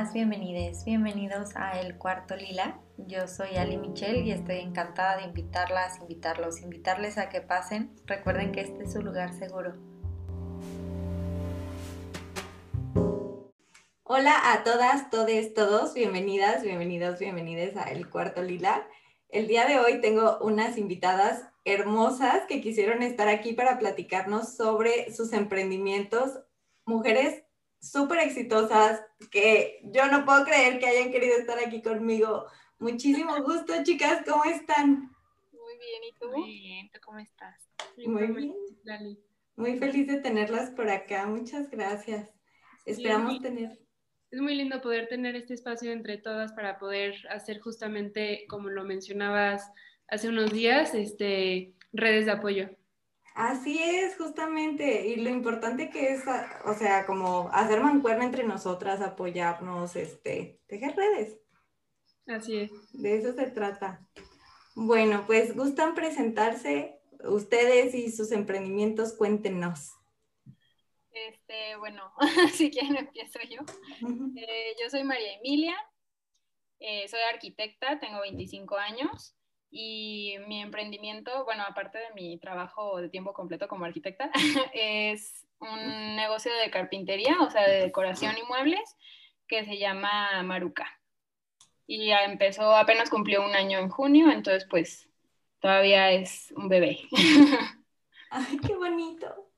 Bienvenidas, bienvenidos, bienvenidos a El Cuarto Lila. Yo soy Ali Michelle y estoy encantada de invitarlas, invitarlos, invitarles a que pasen. Recuerden que este es su lugar seguro. Hola a todas, todes, todos, bienvenidas, bienvenidos, bienvenidas a El Cuarto Lila. El día de hoy tengo unas invitadas hermosas que quisieron estar aquí para platicarnos sobre sus emprendimientos, mujeres súper exitosas que yo no puedo creer que hayan querido estar aquí conmigo. Muchísimo gusto, chicas, ¿cómo están? Muy bien, ¿y tú? Muy bien, ¿tú cómo estás? Muy bien. Muy feliz de tenerlas por acá, muchas gracias. Esperamos tener. Es muy lindo poder tener este espacio entre todas para poder hacer justamente, como lo mencionabas hace unos días, este, redes de apoyo. Así es, justamente, y lo importante que es, o sea, como hacer mancuerna entre nosotras, apoyarnos, este, tejer redes. Así es. De eso se trata. Bueno, pues gustan presentarse ustedes y sus emprendimientos, cuéntenos. Este, bueno, si quieren empiezo yo. Eh, yo soy María Emilia, eh, soy arquitecta, tengo 25 años. Y mi emprendimiento, bueno, aparte de mi trabajo de tiempo completo como arquitecta, es un negocio de carpintería, o sea, de decoración y muebles, que se llama Maruca. Y empezó, apenas cumplió un año en junio, entonces pues todavía es un bebé. Ay, qué bonito.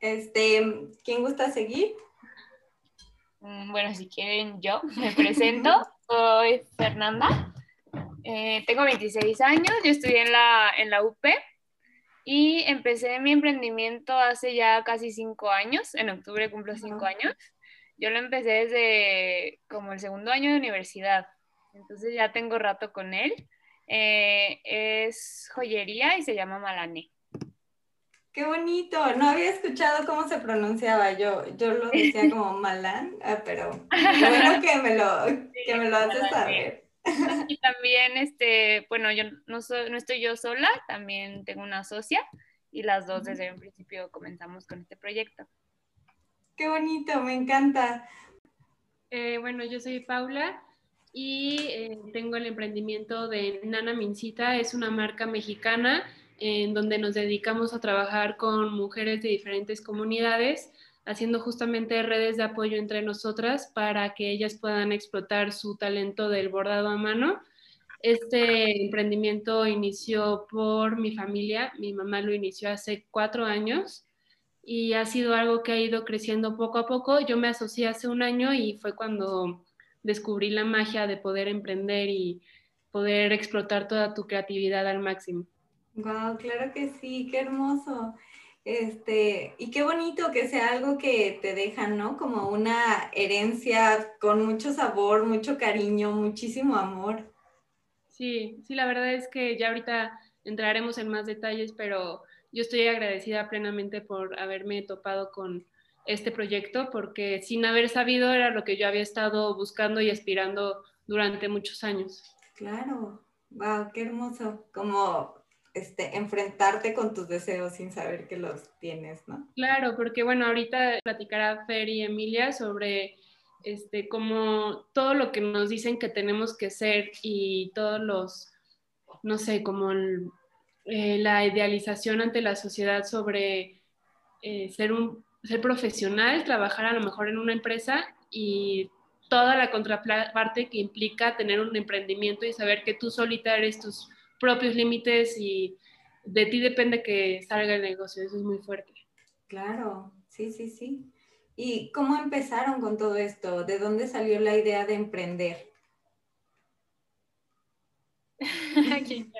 Este, ¿quién gusta seguir? Mm, bueno, si quieren yo me presento. Soy Fernanda. Eh, tengo 26 años. Yo estudié en la, en la UP y empecé mi emprendimiento hace ya casi 5 años. En octubre cumplo 5 años. Yo lo empecé desde como el segundo año de universidad. Entonces ya tengo rato con él. Eh, es joyería y se llama Malané. Qué bonito, no había escuchado cómo se pronunciaba yo, yo lo decía como Malán, ah, pero bueno que me lo, que me lo haces saber. Y también, este, bueno, yo no, no estoy yo sola, también tengo una socia y las dos desde el principio comenzamos con este proyecto. Qué bonito, me encanta. Eh, bueno, yo soy Paula y eh, tengo el emprendimiento de Nana Mincita, es una marca mexicana en donde nos dedicamos a trabajar con mujeres de diferentes comunidades, haciendo justamente redes de apoyo entre nosotras para que ellas puedan explotar su talento del bordado a mano. Este emprendimiento inició por mi familia, mi mamá lo inició hace cuatro años y ha sido algo que ha ido creciendo poco a poco. Yo me asocié hace un año y fue cuando descubrí la magia de poder emprender y poder explotar toda tu creatividad al máximo. Wow, claro que sí, qué hermoso. Este, y qué bonito que sea algo que te dejan, ¿no? Como una herencia con mucho sabor, mucho cariño, muchísimo amor. Sí, sí, la verdad es que ya ahorita entraremos en más detalles, pero yo estoy agradecida plenamente por haberme topado con este proyecto, porque sin haber sabido era lo que yo había estado buscando y aspirando durante muchos años. Claro, wow, qué hermoso. Como este, enfrentarte con tus deseos sin saber que los tienes, ¿no? Claro, porque bueno, ahorita platicará Fer y Emilia sobre este, como todo lo que nos dicen que tenemos que ser y todos los, no sé, como eh, la idealización ante la sociedad sobre eh, ser, un, ser profesional, trabajar a lo mejor en una empresa y toda la contraparte que implica tener un emprendimiento y saber que tú solita eres tus propios límites y de ti depende que salga el negocio, eso es muy fuerte. Claro, sí, sí, sí. ¿Y cómo empezaron con todo esto? ¿De dónde salió la idea de emprender? ¿Quién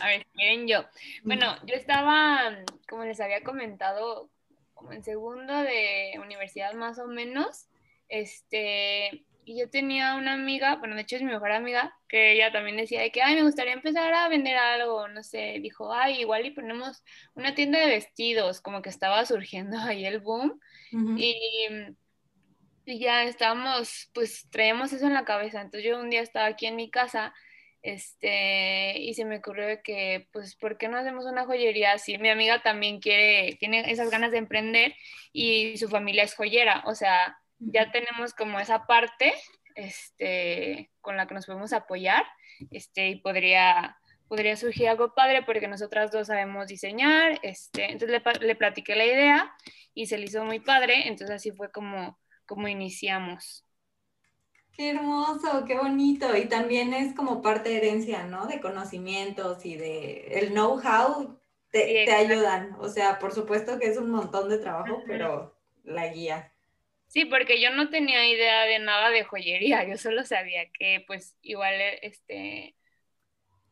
A ver, miren yo. Bueno, yo estaba, como les había comentado, como en segundo de universidad más o menos, este, y yo tenía una amiga, bueno, de hecho es mi mejor amiga, que ella también decía de que, ay, me gustaría empezar a vender algo, no sé, dijo, ay, igual y ponemos una tienda de vestidos, como que estaba surgiendo ahí el boom, y, y, ya estábamos, pues traíamos eso en la cabeza, entonces yo un día estaba aquí en mi casa, Este, y se me ocurrió que, pues, ¿por qué no hacemos una joyería así? Mi amiga también quiere, tiene esas ganas de emprender y su familia es joyera, o sea, ya tenemos como esa parte, este, con la que nos podemos apoyar, este, y podría, podría surgir algo padre porque nosotras dos sabemos diseñar, este, entonces le, le platiqué la idea y se le hizo muy padre, entonces así fue como, como iniciamos. Qué hermoso, qué bonito. Y también es como parte de herencia, ¿no? De conocimientos y de el know-how te, ayudan. O sea, por supuesto que es un montón de trabajo, pero la guía. Sí, porque yo no tenía idea de nada de joyería. Yo solo sabía que, pues, igual, este,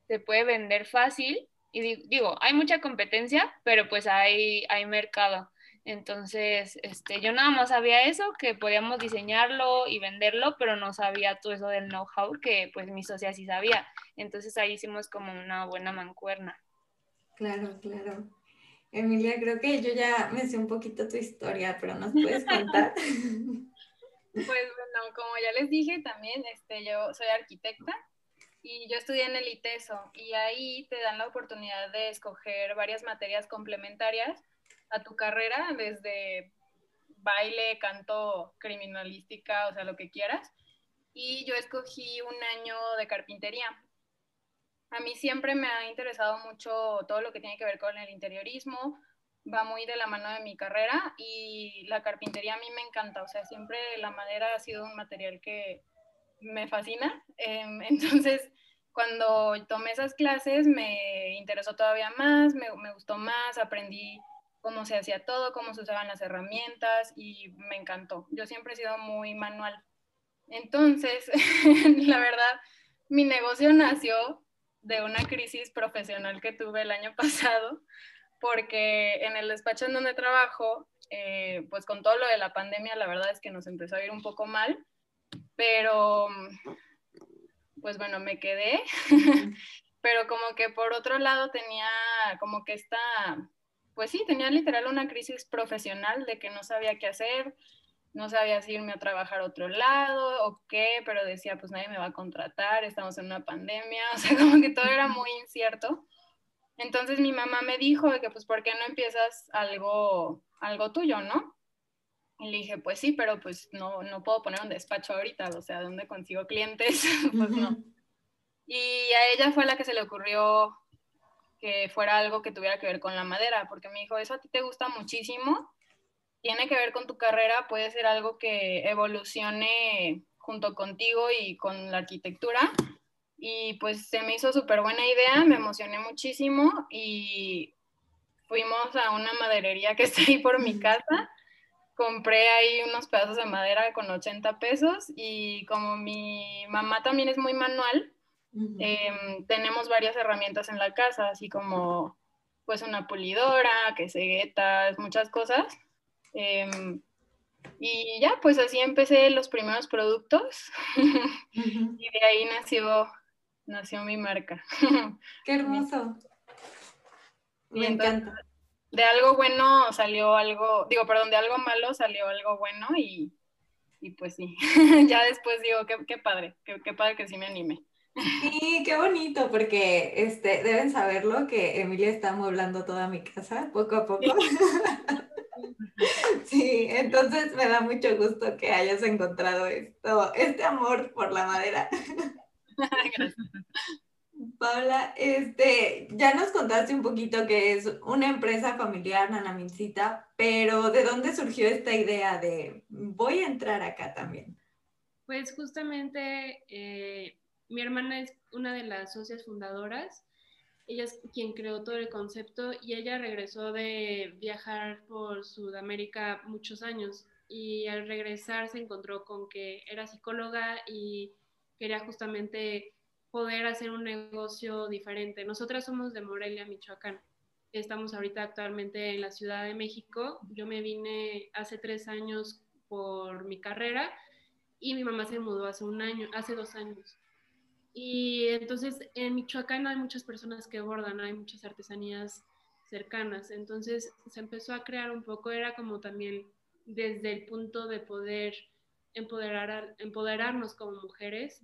se puede vender fácil. Y digo, hay mucha competencia, pero pues hay, hay mercado. Entonces, este, yo nada más sabía eso, que podíamos diseñarlo y venderlo, pero no sabía todo eso del know-how que pues mi socia sí sabía. Entonces ahí hicimos como una buena mancuerna. Claro, claro. Emilia, creo que yo ya me sé un poquito tu historia, pero ¿nos puedes contar? Pues bueno, como ya les dije también, este, yo soy arquitecta y yo estudié en el ITESO y ahí te dan la oportunidad de escoger varias materias complementarias a tu carrera, desde baile, canto, criminalística, o sea, lo que quieras. Y yo escogí un año de carpintería. A mí siempre me ha interesado mucho todo lo que tiene que ver con el interiorismo, va muy de la mano de mi carrera y la carpintería a mí me encanta, o sea, siempre la madera ha sido un material que me fascina. Em, entonces, cuando tomé esas clases me interesó todavía más, me, me gustó más, aprendí cómo se hacía todo, cómo se usaban las herramientas y me encantó. Yo siempre he sido muy manual. Entonces, la verdad, mi negocio nació de una crisis profesional que tuve el año pasado, porque en el despacho en donde trabajo, eh, pues con todo lo de la pandemia, la verdad es que nos empezó a ir un poco mal, pero pues bueno, me quedé, pero como que por otro lado tenía como que esta pues sí, tenía literal una crisis profesional de que no sabía qué hacer, no sabía si irme a trabajar a otro lado o qué, pero decía, pues nadie me va a contratar, estamos en una pandemia, o sea, como que todo era muy incierto. Entonces mi mamá me dijo que pues, ¿por qué no empiezas algo, algo tuyo, no? Y le dije, pues sí, pero pues no, no puedo poner un despacho ahorita, o sea, ¿dónde consigo clientes? pues no. Y a ella fue la que se le ocurrió que fuera algo que tuviera que ver con la madera, porque me dijo, eso a ti te gusta muchísimo, tiene que ver con tu carrera, puede ser algo que evolucione junto contigo y con la arquitectura. Y pues se me hizo súper buena idea, me emocioné muchísimo y fuimos a una maderería que está ahí por mi casa. Compré ahí unos pedazos de madera con 80 pesos y como mi mamá también es muy manual, Em, tenemos varias herramientas en la casa, así como pues una pulidora, que ceguetas, muchas cosas. Em, y ya, pues así empecé los primeros productos y de ahí nació, nació mi marca. Qué hermoso. Me encanta. De algo bueno salió algo, digo, perdón, de algo malo salió algo bueno y, y pues sí, ya después digo, qué, qué padre, qué, qué padre que sí me animé. Sí, qué bonito, porque este, deben saberlo que Emilia está amueblando toda mi casa poco a poco. Sí. entonces me da mucho gusto que hayas encontrado esto, este amor por la madera. Paula, este, ya nos contaste un poquito que es una empresa familiar, Nanamincita, pero ¿de dónde surgió esta idea de voy a entrar acá también? Pues justamente eh, mi hermana es una de las socias fundadoras. Ella es quien creó todo el concepto y ella regresó de viajar por Sudamérica muchos años y al regresar se encontró con que era psicóloga y quería justamente poder hacer un negocio diferente. Nosotras somos de Morelia, Michoacán. Estamos ahorita actualmente en la Ciudad de México. Yo me vine hace tres años por mi carrera y mi mamá se mudó hace un año, hace dos años. Y entonces en Michoacán hay muchas personas que bordan, hay muchas artesanías cercanas. Entonces se empezó a crear un poco, era como también desde el punto de poder empoderar, empoderarnos como mujeres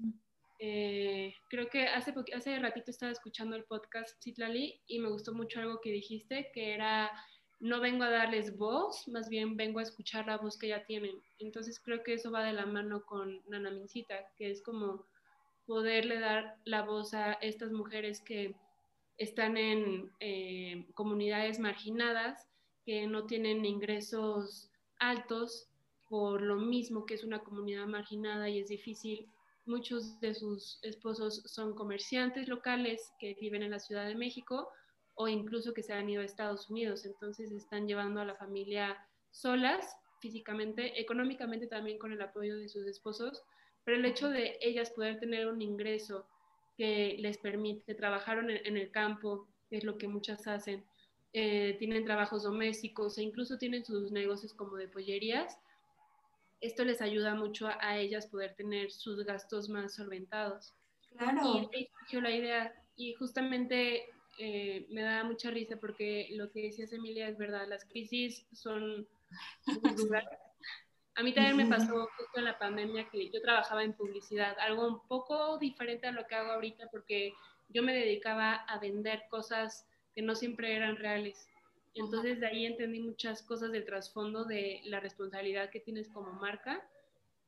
Eh, creo que hace, hace ratito estaba escuchando el podcast Citlali y me gustó mucho algo que dijiste, que era, no vengo a darles voz, más bien vengo a escuchar la voz que ya tienen. Entonces creo que eso va de la mano con Nana Mincita, que es como poderle dar la voz a estas mujeres que están en eh, comunidades marginadas, que no tienen ingresos altos por lo mismo que es una comunidad marginada y es difícil Muchos de sus esposos son comerciantes locales que viven en la Ciudad de México o incluso que se han ido a Estados Unidos. Entonces están llevando a la familia solas, físicamente, económicamente también con el apoyo de sus esposos, pero el hecho de ellas poder tener un ingreso que les permite trabajar en el campo, que es lo que muchas hacen, eh, tienen trabajos domésticos e incluso tienen sus negocios como de pollerías, esto les ayuda mucho a, ellas poder tener sus gastos más solventados. Claro. Y surgió la idea y justamente eh, me da mucha risa porque lo que decías Emilia es verdad, las crisis son. A mí también me pasó justo en la pandemia que yo trabajaba en publicidad, algo un poco diferente a lo que hago ahorita porque yo me dedicaba a vender cosas que no siempre eran reales. Entonces de ahí entendí muchas cosas del trasfondo de la responsabilidad que tienes como marca,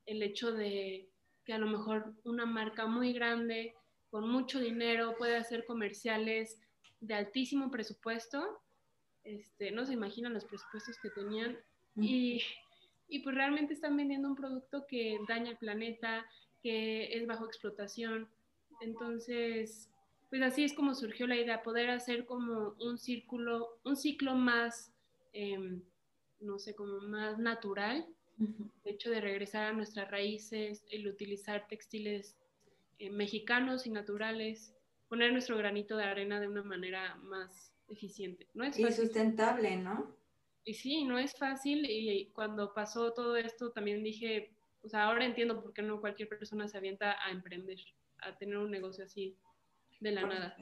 el hecho de que a lo mejor una marca muy grande, con mucho dinero, puede hacer comerciales de altísimo presupuesto, este, no se imaginan los presupuestos que tenían. Y, y pues realmente están vendiendo un producto que daña el planeta, que es bajo explotación. Entonces, pues así es como surgió la idea, poder hacer como un círculo, un ciclo más, em, no sé, como más natural, el hecho de regresar a nuestras raíces, el utilizar textiles eh, mexicanos y naturales, poner nuestro granito de arena de una manera más eficiente. No es y sustentable, ¿no? Y sí, no es fácil y cuando pasó todo esto también dije, pues ahora entiendo por qué no cualquier persona se avienta a emprender, a tener un negocio así de la nada.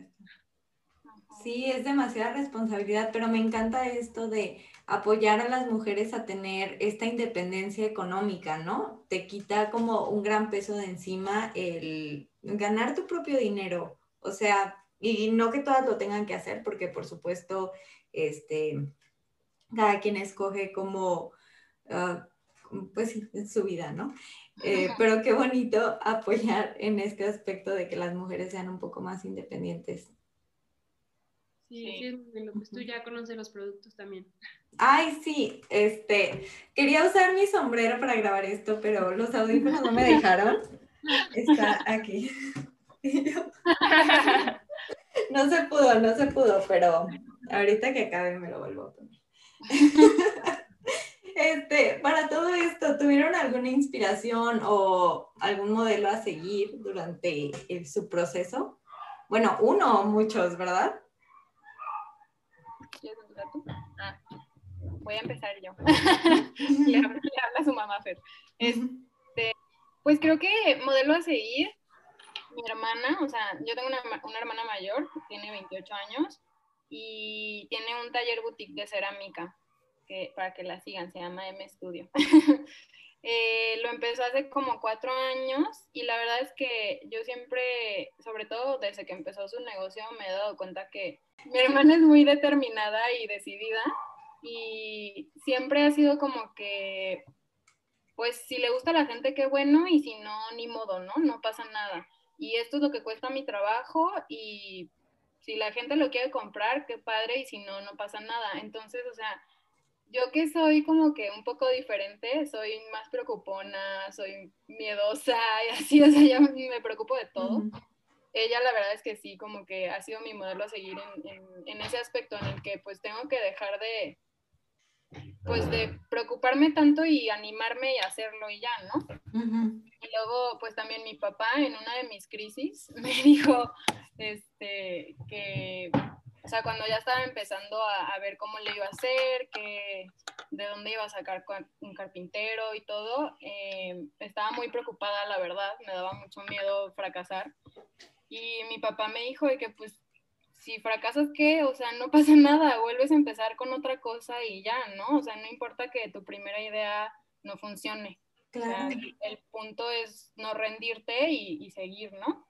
Sí, es demasiada responsabilidad, pero me encanta esto de apoyar a las mujeres a tener esta independencia económica, ¿no? Te quita como un gran peso de encima el ganar tu propio dinero, o sea, y no que todas lo tengan que hacer, porque por supuesto, este, cada quien escoge como, uh, pues, su vida, ¿no? Eh, pero qué bonito apoyar en este aspecto de que las mujeres sean un poco más independientes. Sí, sí, pues tú ya conoces los productos también. Ay, sí, este, quería usar mi sombrero para grabar esto, pero los audífonos no me dejaron. Está aquí. No se pudo, no se pudo, pero ahorita que acabe me lo vuelvo a poner. Este, para todo esto, ¿tuvieron alguna inspiración o algún modelo a seguir durante su proceso? Bueno, uno o muchos, ¿verdad? Ah, voy a empezar yo. le, habla, su mamá Fer. Este, pues creo que modelo a seguir, mi hermana, o sea, yo tengo una, una hermana mayor, tiene 28 años y tiene un taller boutique de cerámica para que la sigan, se llama M Studio. Eh, lo empezó hace como cuatro años y la verdad es que yo siempre, sobre todo desde que empezó su negocio, me he dado cuenta que mi hermana es muy determinada y decidida y siempre ha sido como que, pues si le gusta a la gente, qué bueno y si no, ni modo, ¿no? No pasa nada. Y esto es lo que cuesta mi trabajo y si la gente lo quiere comprar, qué padre y si no, no pasa nada. Entonces, o sea, yo que soy como que un poco diferente, soy más preocupona, soy miedosa y así, o sea, yo me preocupo de todo. Ella la verdad es que sí, como que ha sido mi modelo a seguir en, en, ese aspecto en el que pues tengo que dejar de, pues de preocuparme tanto y animarme y hacerlo y ya, ¿no? Y luego pues también mi papá en una de mis crisis me dijo, este, que o sea, cuando ya estaba empezando a, ver cómo le iba a hacer, que, de dónde iba a sacar un carpintero y todo, eh, estaba muy preocupada, la verdad, me daba mucho miedo fracasar. Y mi papá me dijo de que pues si fracasas, ¿qué? O sea, no pasa nada, vuelves a empezar con otra cosa y ya, ¿no? O sea, no importa que tu primera idea no funcione. Claro. el, punto es no rendirte y, seguir, ¿no?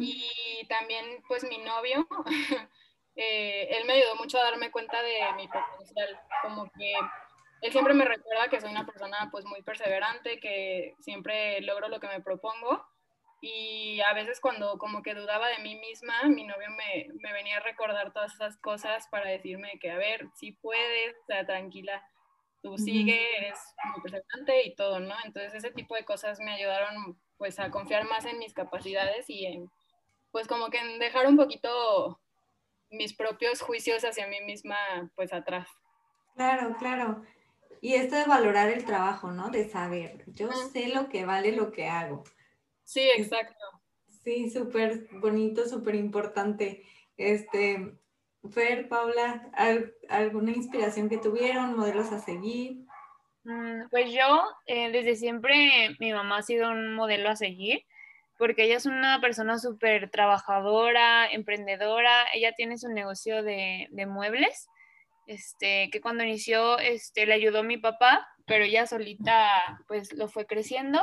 Y también, pues mi novio, eh, él me ayudó mucho a darme cuenta de mi potencial, como que él siempre me recuerda que soy una persona pues muy perseverante, que siempre logro lo que me propongo. Y a veces cuando como que dudaba de mí misma, mi novio me, me venía a recordar todas esas cosas para decirme que, a ver, si puedes, o sea, tranquila, tú sigue, eres muy perseverante y todo, ¿no? Entonces ese tipo de cosas me ayudaron pues a confiar más en mis capacidades y en, pues como que en dejar un poquito mis propios juicios hacia mí misma pues atrás. Claro, claro. Y esto de valorar el trabajo, ¿no? De saber, yo sé lo que vale lo que hago. Sí, exacto. Sí, súper bonito, súper importante. Este, Fer, Paula, ¿alguna inspiración que tuvieron, modelos a seguir? Mm, pues yo, eh, desde siempre, mi mamá ha sido un modelo a seguir, porque ella es una persona súper trabajadora, emprendedora, ella tiene su negocio de, muebles, este, que cuando inició, este, le ayudó mi papá, pero ella solita, pues, lo fue creciendo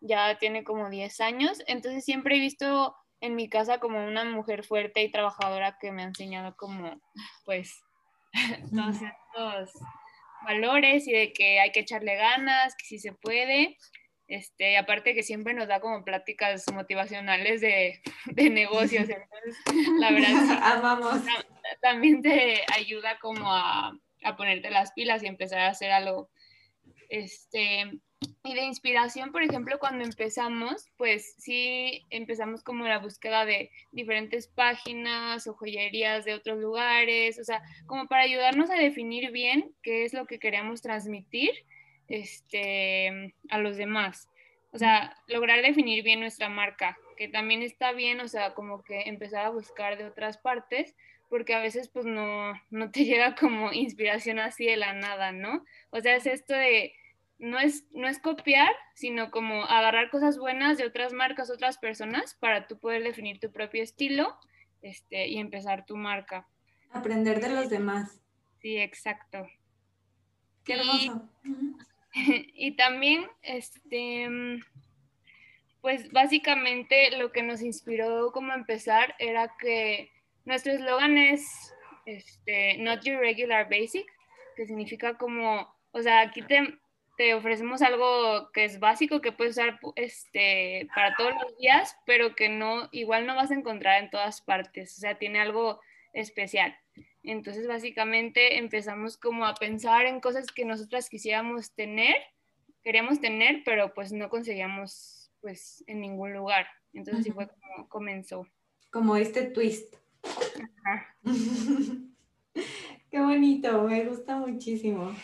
ya tiene como 10 años, entonces siempre he visto en mi casa como una mujer fuerte y trabajadora que me ha enseñado como, pues, todos estos valores y de que hay que echarle ganas, que sí se puede. Este, aparte que siempre nos da como pláticas motivacionales de, de negocios, entonces la verdad Amamos. también te ayuda como a, a ponerte las pilas y empezar a hacer algo. Este, y de inspiración, por ejemplo, cuando empezamos, pues sí empezamos como la búsqueda de diferentes páginas o joyerías de otros lugares, o sea, como para ayudarnos a definir bien qué es lo que queríamos transmitir este, a los demás. O sea, lograr definir bien nuestra marca, que también está bien, o sea, como que empezar a buscar de otras partes, porque a veces pues no, no te llega como inspiración así de la nada, ¿no? O sea, es esto de no es, no es copiar, sino como agarrar cosas buenas de otras marcas, otras personas, para tú poder definir tu propio estilo este, y empezar tu marca. Aprender de los demás. Sí, exacto. Qué hermoso. Y, también, este, pues básicamente lo que nos inspiró como empezar era que nuestro eslogan es este, Not Your Regular Basic, que significa como, o sea, aquí te, te ofrecemos algo que es básico, que puedes usar este, para todos los días, pero que no, igual no vas a encontrar en todas partes, o sea, tiene algo especial. Entonces, básicamente empezamos como a pensar en cosas que nosotras quisiéramos tener, queríamos tener, pero pues no conseguíamos pues en ningún lugar. Entonces, así fue como comenzó. Como este twist. Qué bonito, me gusta muchísimo.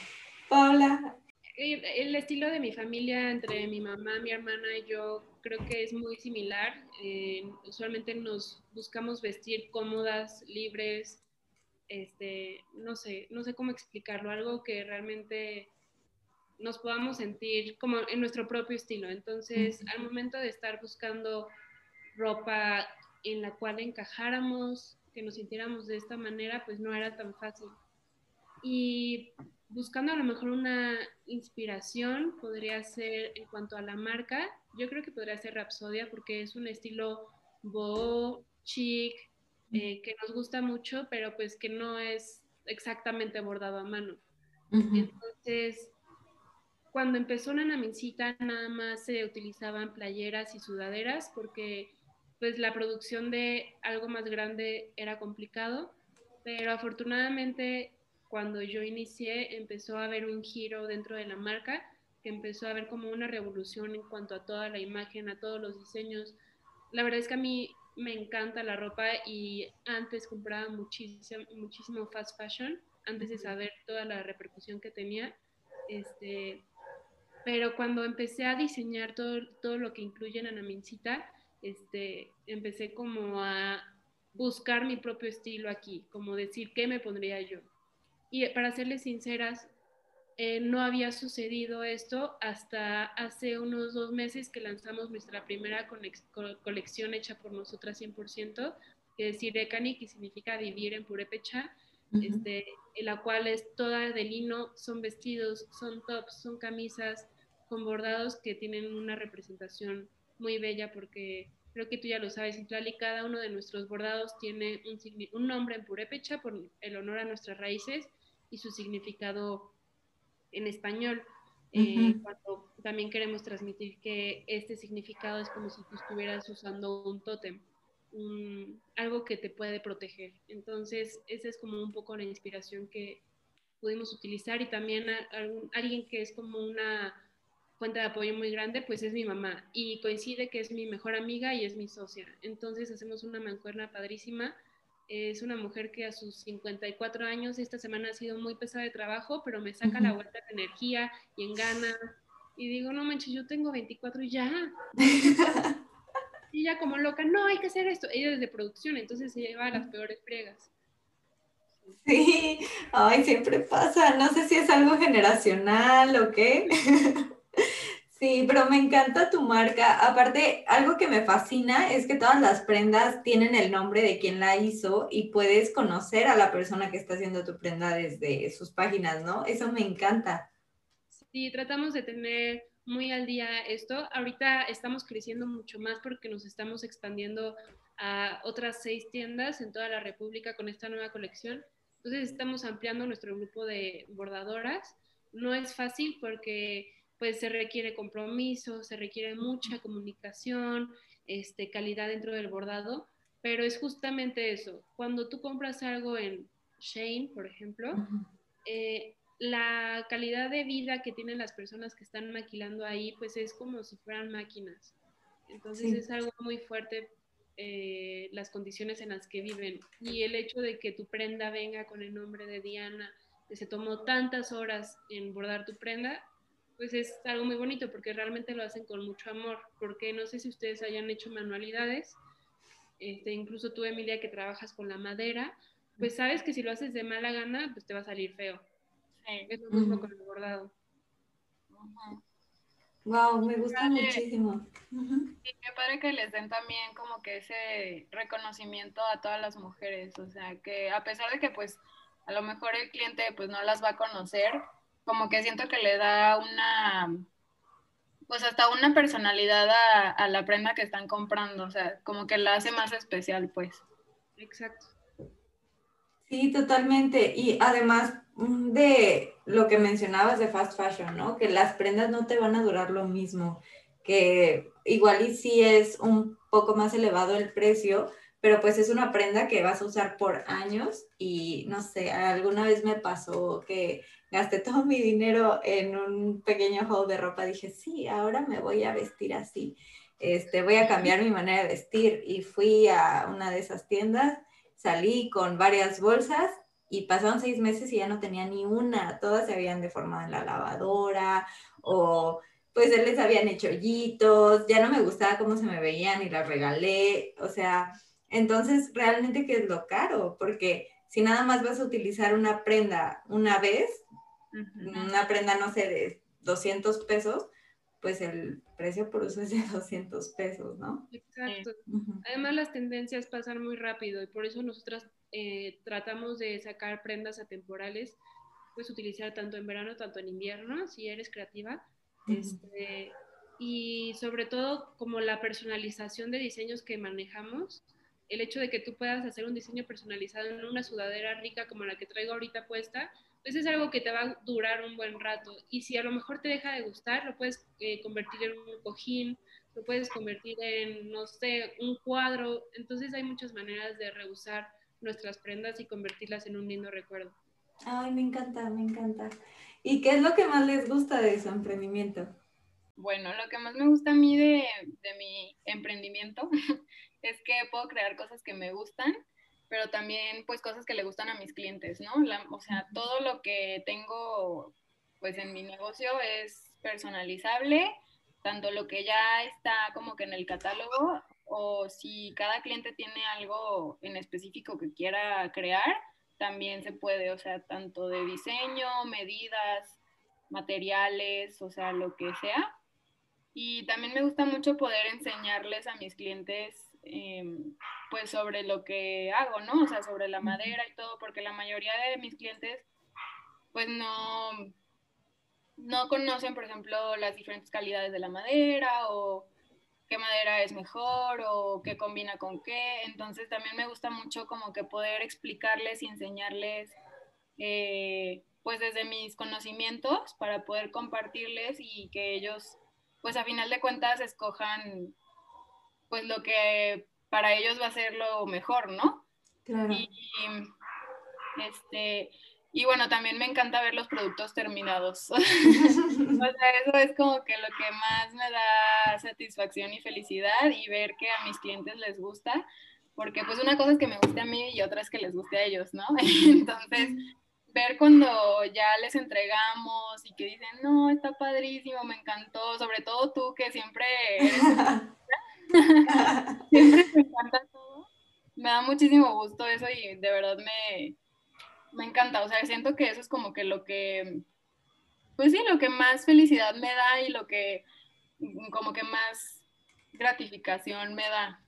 Paula, el estilo de mi familia entre mi mamá, mi hermana y yo creo que es muy similar. Eh, usualmente nos buscamos vestir cómodas, libres, este, no sé, no sé cómo explicarlo, algo que realmente nos podamos sentir como en nuestro propio estilo. Entonces, al momento de estar buscando ropa en la cual encajáramos, que nos sintiéramos de esta manera, pues no era tan fácil. Y buscando a lo mejor una inspiración, podría ser en cuanto a la marca, yo creo que podría ser Rapsodia porque es un estilo boho, chic, eh, que nos gusta mucho, pero pues que no es exactamente bordado a mano. Entonces, cuando empezó Nana Mincita, nada más se utilizaban playeras y sudaderas porque pues la producción de algo más grande era complicado, pero afortunadamente cuando yo inicié empezó a haber un giro dentro de la marca, que empezó a haber como una revolución en cuanto a toda la imagen, a todos los diseños. La verdad es que a mí me encanta la ropa y antes compraba muchísimo, muchísimo fast fashion, antes de saber toda la repercusión que tenía. Este, pero cuando empecé a diseñar todo, todo lo que incluye en Anamincita, este, empecé como a buscar mi propio estilo aquí, como decir qué me pondría yo. Y para serles sinceras, eh, no había sucedido esto hasta hace unos dos meses que lanzamos nuestra primera colección hecha por nosotras 100%, que es Irekani, que significa vivir en Purépecha, este, en la cual es toda de lino, son vestidos, son tops, son camisas, con bordados que tienen una representación muy bella porque creo que tú ya lo sabes, Citlali, cada uno de nuestros bordados tiene un, un nombre en purépecha por el honor a nuestras raíces y su significado en español. Eh, cuando también queremos transmitir que este significado es como si tú estuvieras usando un tótem, algo que te puede proteger. Entonces, esa es como un poco la inspiración que pudimos utilizar y también alguien que es como una fuente de apoyo muy grande, pues es mi mamá y coincide que es mi mejor amiga y es mi socia. Entonces hacemos una mancuerna padrísima es una mujer que a sus 54 años esta semana ha sido muy pesada de trabajo, pero me saca la vuelta de energía y en ganas. Y digo, no manches, yo tengo 24 y ya. y ya como loca, no, hay que hacer esto. Ella es de producción, entonces se lleva a las peores friegas. Sí, ay, siempre pasa. No sé si es algo generacional o qué. Sí, pero me encanta tu marca. Aparte, algo que me fascina es que todas las prendas tienen el nombre de quien la hizo y puedes conocer a la persona que está haciendo tu prenda desde sus páginas, ¿no? Eso me encanta. Sí, tratamos de tener muy al día esto. Ahorita estamos creciendo mucho más porque nos estamos expandiendo a otras seis tiendas en toda la República con esta nueva colección. Entonces estamos ampliando nuestro grupo de bordadoras. No es fácil porque pues se requiere compromiso, se requiere mucha comunicación, este, calidad dentro del bordado, pero es justamente eso. Cuando tú compras algo en Shane, por ejemplo, eh, la calidad de vida que tienen las personas que están maquilando ahí, pues es como si fueran máquinas. Entonces es algo muy fuerte eh, las condiciones en las que viven. Y el hecho de que tu prenda venga con el nombre de Diana, que se tomó tantas horas en bordar tu prenda, pues es algo muy bonito porque realmente lo hacen con mucho amor, porque no sé si ustedes hayan hecho manualidades, este, incluso tú Emilia que trabajas con la madera, pues sabes que si lo haces de mala gana, pues te va a salir feo. Sí. Es lo mismo con el bordado. Wow, me gusta muchísimo. Y qué padre que les den también como que ese reconocimiento a todas las mujeres, o sea, que a pesar de que pues a lo mejor el cliente pues no las va a conocer, como que siento que le da una, pues hasta una personalidad a, la prenda que están comprando, o sea, como que la hace más especial, pues. Exacto. Sí, totalmente. Y además mm, de lo que mencionabas de fast fashion, ¿no? Que las prendas no te van a durar lo mismo, que igual y sí es un poco más elevado el precio, pero pues es una prenda que vas a usar por años y no sé, alguna vez me pasó que gasté todo mi dinero en un pequeño haul de ropa, dije, sí, ahora me voy a vestir así, este, voy a cambiar mi manera de vestir y fui a una de esas tiendas, salí con varias bolsas y pasaron seis meses y ya no tenía ni una, todas se habían deformado en la lavadora o pues les habían hecho hoyitos, ya no me gustaba cómo se me veían y las regalé, o sea, entonces realmente qué es lo caro, porque si nada más vas a utilizar una prenda una vez, una prenda, no sé, de 200 pesos, pues el precio por uso es de 200 pesos, ¿no? Exacto. Además las tendencias pasan muy rápido y por eso nosotras eh, tratamos de sacar prendas atemporales, puedes utilizar tanto en verano, tanto en invierno, si eres creativa. este, y sobre todo como la personalización de diseños que manejamos, el hecho de que tú puedas hacer un diseño personalizado en una sudadera rica como la que traigo ahorita puesta, pues es algo que te va a durar un buen rato. Y si a lo mejor te deja de gustar, lo puedes eh, convertir en un cojín, lo puedes convertir en, no sé, un cuadro. Entonces hay muchas maneras de reusar nuestras prendas y convertirlas en un lindo recuerdo. Ay, me encanta, me encanta. ¿Y qué es lo que más les gusta de su emprendimiento? Bueno, lo que más me gusta a mí de, de mi emprendimiento es que puedo crear cosas que me gustan pero también pues cosas que le gustan a mis clientes, ¿no? o sea, todo lo que tengo pues en mi negocio es personalizable, tanto lo que ya está como que en el catálogo o si cada cliente tiene algo en específico que quiera crear, también se puede, o sea, tanto de diseño, medidas, materiales, o sea, lo que sea. Y también me gusta mucho poder enseñarles a mis clientes Em, pues sobre lo que hago, ¿no? O sea, sobre la madera y todo, porque la mayoría de mis clientes, pues no, no conocen, por ejemplo, las diferentes calidades de la madera o qué madera es mejor o qué combina con qué. Entonces también me gusta mucho como que poder explicarles y enseñarles eh, pues desde mis conocimientos para poder compartirles y que ellos pues a final de cuentas escojan pues lo que para ellos va a ser lo mejor, ¿no? Claro. Y, este, y bueno, también me encanta ver los productos terminados. o sea, eso es como que lo que más me da satisfacción y felicidad y ver que a mis clientes les gusta, porque pues una cosa es que me guste a mí y otra es que les guste a ellos, ¿no? Entonces, ver cuando ya les entregamos y que dicen, no, está padrísimo, me encantó, sobre todo tú que siempre siempre me encanta todo, me da muchísimo gusto eso y de verdad me, me encanta, o sea, siento que eso es como que lo que, pues sí, lo que más felicidad me da y lo que como que más gratificación me da,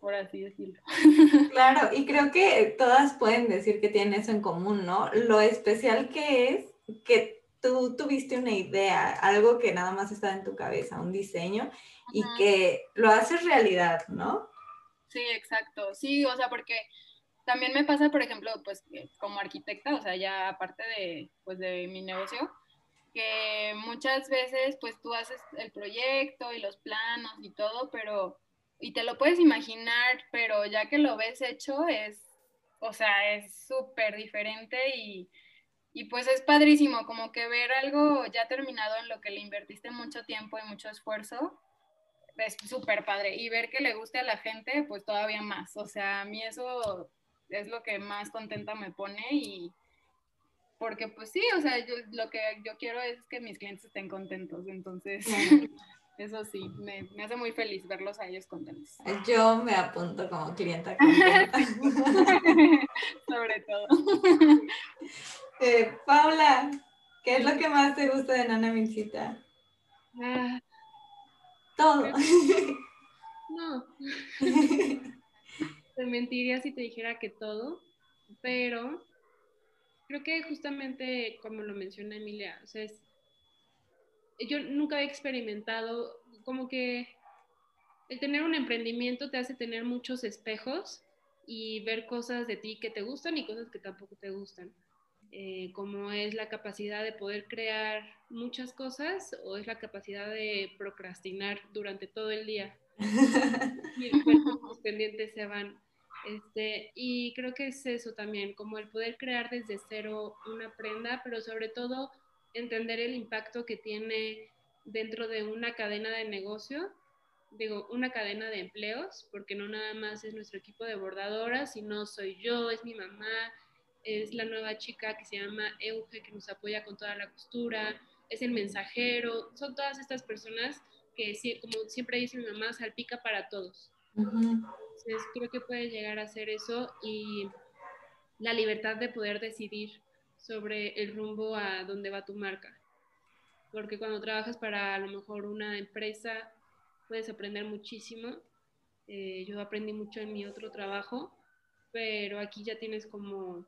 por así decirlo. Claro, y creo que todas pueden decir que tienen eso en común, ¿no? Lo especial que es que tú tuviste una idea, algo que nada más estaba en tu cabeza, un diseño, y que lo haces realidad, ¿no? Sí, exacto. Sí, o sea, porque también me pasa, por ejemplo, pues como arquitecta, o sea, ya aparte de, pues, de mi negocio, que muchas veces pues tú haces el proyecto y los planos y todo, pero, y te lo puedes imaginar, pero ya que lo ves hecho es, o sea, es súper diferente y, y pues es padrísimo como que ver algo ya terminado en lo que le invertiste mucho tiempo y mucho esfuerzo, es súper padre. Y ver que le guste a la gente, pues todavía más. O sea, a mí eso es lo que más contenta me pone y porque pues sí, o sea, yo lo que yo quiero es que mis clientes estén contentos, entonces eso sí, me, hace muy feliz verlos a ellos contentos. Yo me apunto como clienta contenta. Sobre todo. Eh, Paula, ¿qué es lo que más te gusta de Nana Mincita? Ah. Todo. No. te mentiría si te dijera que todo, pero creo que justamente como lo menciona Emilia, o sea, yo nunca he experimentado como que el tener un emprendimiento te hace tener muchos espejos y ver cosas de ti que te gustan y cosas que tampoco te gustan. Eh, como es la capacidad de poder crear muchas cosas o es la capacidad de procrastinar durante todo el día. y los pendientes se van. Este, y creo que es eso también, como el poder crear desde cero una prenda, pero sobre todo entender el impacto que tiene dentro de una cadena de negocio, digo, una cadena de empleos, porque no nada más es nuestro equipo de bordadoras, sino soy yo, es mi mamá, es la nueva chica que se llama Euge, que nos apoya con toda la costura, es el mensajero, son todas estas personas que, como siempre dice mi mamá, salpica para todos. Entonces creo que puede llegar a ser eso y la libertad de poder decidir sobre el rumbo a dónde va tu marca. Porque cuando trabajas para a lo mejor una empresa, puedes aprender muchísimo. Eh, yo aprendí mucho en mi otro trabajo, pero aquí ya tienes como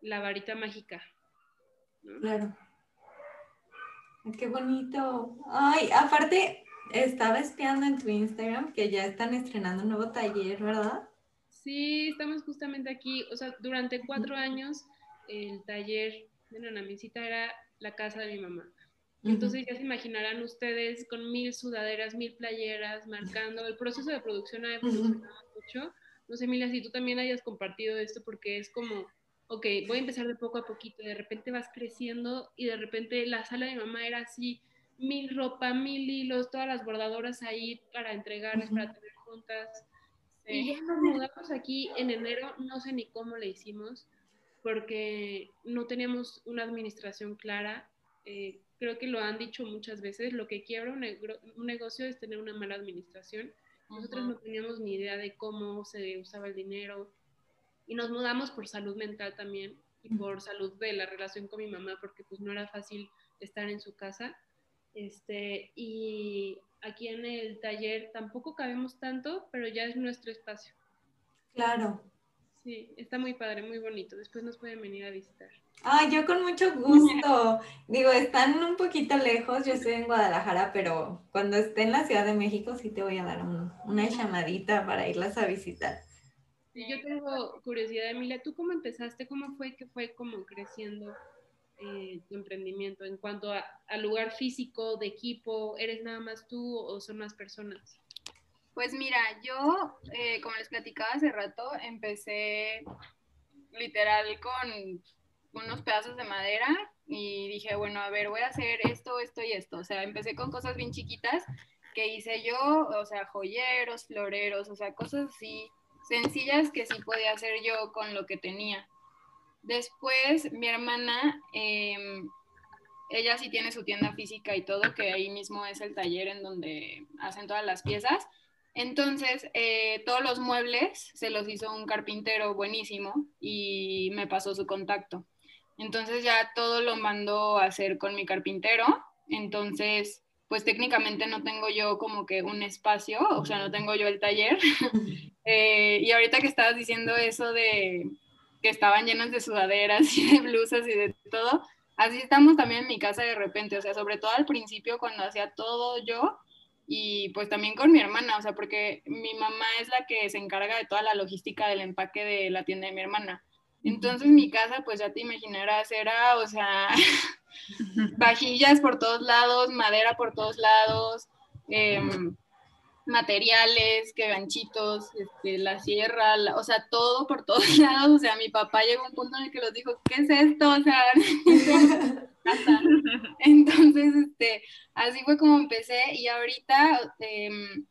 la varita mágica. Claro. Qué bonito. Ay, aparte, estaba espiando en tu Instagram que ya están estrenando un nuevo taller, ¿verdad? Sí, estamos justamente aquí. O sea, durante cuatro años el taller de Nanamisita era la casa de mi mamá. Entonces ya se imaginarán ustedes con mil sudaderas, mil playeras, marcando. El proceso de producción ha evolucionado mucho. No sé, Emilia, si tú también hayas compartido esto porque es como, ok, voy a empezar de poco a poquito. De repente vas creciendo y de repente la sala de mi mamá era así mil ropa, mil hilos, todas las bordadoras ahí para entregarles, para tener juntas. Y ya nos mudamos aquí en enero, no sé ni cómo le hicimos, porque no teníamos una administración clara. Eh, creo que lo han dicho muchas veces, lo que quiebra un, un negocio es tener una mala administración. Nosotros no teníamos ni idea de cómo se usaba el dinero y nos mudamos por salud mental también y por salud de la relación con mi mamá, porque pues no era fácil estar en su casa. Este, y aquí en el taller tampoco cabemos tanto, pero ya es nuestro espacio. Claro, Sí, está muy padre, muy bonito. Después nos pueden venir a visitar. Ah, yo con mucho gusto. Digo, están un poquito lejos, yo estoy en Guadalajara, pero cuando esté en la Ciudad de México sí te voy a dar una llamadita para irlas a visitar. Sí, yo tengo curiosidad, Emilia, ¿tú cómo empezaste? ¿Cómo fue que fue como creciendo eh, tu emprendimiento en cuanto a, lugar físico, de equipo? ¿Eres nada más tú o son más personas? Pues mira, yo, eh, como les platicaba hace rato, empecé literal con unos pedazos de madera y dije, bueno, a ver, voy a hacer esto, esto y esto. O sea, empecé con cosas bien chiquitas que hice yo, o sea, joyeros, floreros, o sea, cosas así sencillas que sí podía hacer yo con lo que tenía. Después, mi hermana, em, ella sí tiene su tienda física y todo, que ahí mismo es el taller en donde hacen todas las piezas. Entonces, eh, todos los muebles se los hizo un carpintero buenísimo y me pasó su contacto. Entonces ya todo lo mandó a hacer con mi carpintero. Entonces, pues técnicamente no tengo yo como que un espacio, o sea, no tengo yo el taller. Eh, y ahorita que estabas diciendo eso de que estaban llenos de sudaderas y de blusas y de todo, así estamos también en mi casa de repente, o sea, sobre todo al principio cuando hacía todo yo y pues también con mi hermana, o sea, porque mi mamá es la que se encarga de toda la logística del empaque de la tienda de mi hermana. Entonces mi casa, pues ya te imaginarás, era, o sea, vajillas por todos lados, madera por todos lados, em, materiales, que ganchitos, este, la sierra, o sea, todo por todos lados. O sea, mi papá llegó a un punto en el que los dijo, ¿qué es esto? O sea, entonces, este, así fue como empecé y ahorita em,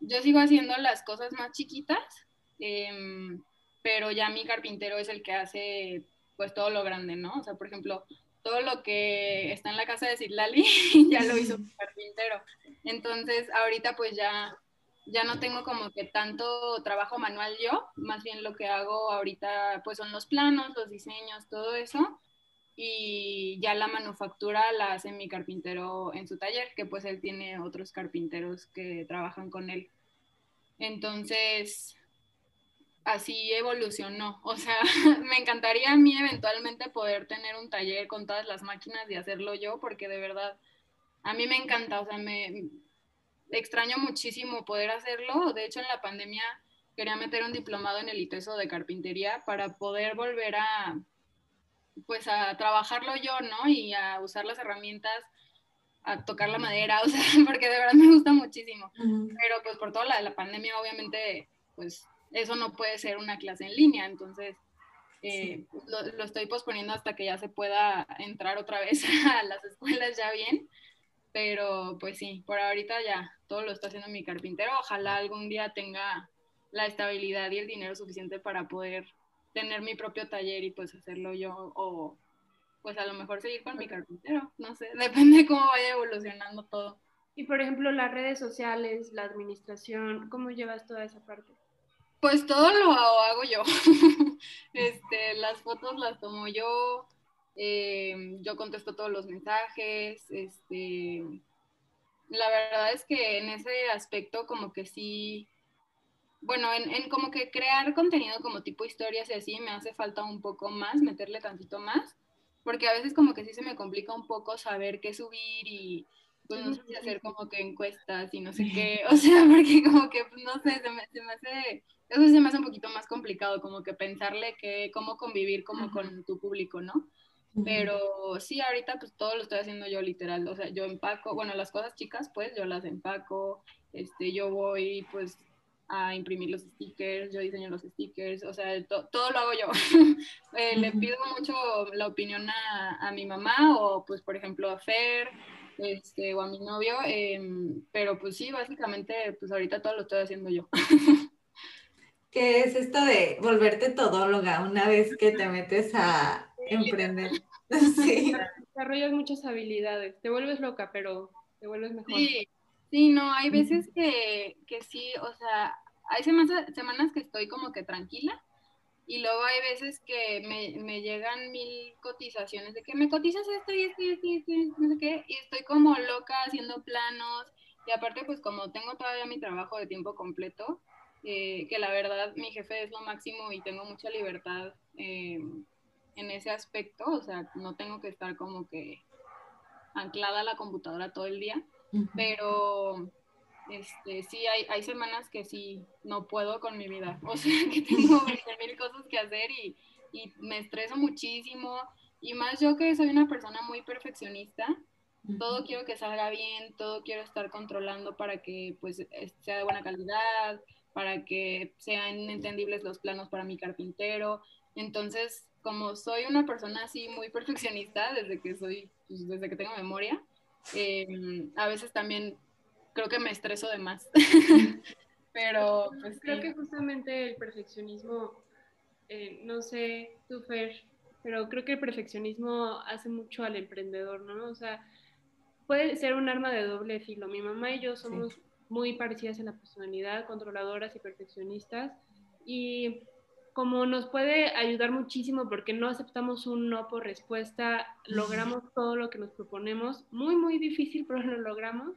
yo sigo haciendo las cosas más chiquitas. Eh, pero ya mi carpintero es el que hace pues todo lo grande, ¿no? O sea, por ejemplo, todo lo que está en la casa de Citlali ya lo hizo mi carpintero. Entonces, ahorita pues ya ya no tengo como que tanto trabajo manual yo, más bien lo que hago ahorita pues son los planos, los diseños, todo eso. Y ya la manufactura la hace mi carpintero en su taller, que pues él tiene otros carpinteros que trabajan con él. Entonces, así evolucionó. O sea, me encantaría a mí eventualmente poder tener un taller con todas las máquinas y hacerlo yo, porque de verdad a mí me encanta, o sea, me extraño muchísimo poder hacerlo. De hecho, en la pandemia quería meter un diplomado en el ITESO de carpintería para poder volver a pues a trabajarlo yo, ¿no? Y a usar las herramientas, a tocar la madera, o sea, porque de verdad me gusta muchísimo. Pero pues por toda la, la pandemia, obviamente, pues eso no puede ser una clase en línea, entonces eh, lo, estoy posponiendo hasta que ya se pueda entrar otra vez a las escuelas ya bien, pero pues sí, por ahorita ya todo lo está haciendo mi carpintero, ojalá algún día tenga la estabilidad y el dinero suficiente para poder tener mi propio taller y pues hacerlo yo o pues a lo mejor seguir con mi carpintero, no sé, depende de cómo vaya evolucionando todo. Y por ejemplo, las redes sociales, la administración, ¿cómo llevas toda esa parte? Pues todo lo hago yo. este, las fotos las tomo yo, em, yo contesto todos los mensajes, este, la verdad es que en ese aspecto como que sí, bueno, en, en, como que crear contenido como tipo historias y así me hace falta un poco más, meterle tantito más, porque a veces como que sí se me complica un poco saber qué subir y pues no sé si hacer como que encuestas y no sé qué, o sea, porque como que, pues, no sé, se me, se me hace eso se me hace un poquito más complicado, como que pensarle que cómo convivir como con tu público, ¿no? Pero sí, ahorita pues todo lo estoy haciendo yo literal, o sea, yo empaco, bueno, las cosas chicas pues yo las empaco, este, yo voy pues a imprimir los stickers, yo diseño los stickers, o sea, todo lo hago yo. Eh, le pido mucho la opinión a, a, mi mamá o pues por ejemplo a Fer este, o a mi novio, em, pero pues sí, básicamente pues ahorita todo lo estoy haciendo yo. ¿Qué es esto de volverte todóloga una vez que te metes a emprender? Sí. Desarrollas muchas habilidades, te vuelves loca, pero te vuelves mejor. Sí, sí, no, hay veces que, que sí, o sea, hay semanas, semanas que estoy como que tranquila y luego hay veces que me, me, llegan mil cotizaciones de que me cotizas esto y esto y esto y esto, y no sé qué, y estoy como loca haciendo planos y aparte pues como tengo todavía mi trabajo de tiempo completo, eh, que la verdad mi jefe es lo máximo y tengo mucha libertad eh, en ese aspecto, o sea, no tengo que estar como que anclada a la computadora todo el día, pero este, sí hay, hay semanas que sí no puedo con mi vida, o sea, que tengo mil cosas que hacer y, y me estreso muchísimo, y más yo que soy una persona muy perfeccionista, todo quiero que salga bien, todo quiero estar controlando para que pues sea de buena calidad, para que sean entendibles los planos para mi carpintero. Entonces, como soy una persona así muy perfeccionista desde que soy, pues, desde que tengo memoria, em, a veces también creo que me estreso de más. Pero pues creo que justamente el perfeccionismo, eh, no sé, tú Fer, pero creo que el perfeccionismo hace mucho al emprendedor, ¿no? O sea, puede ser un arma de doble filo. Mi mamá y yo somos muy parecidas en la personalidad, controladoras y perfeccionistas. Y como nos puede ayudar muchísimo porque no aceptamos un no por respuesta, logramos todo lo que nos proponemos, muy, muy difícil, pero lo logramos.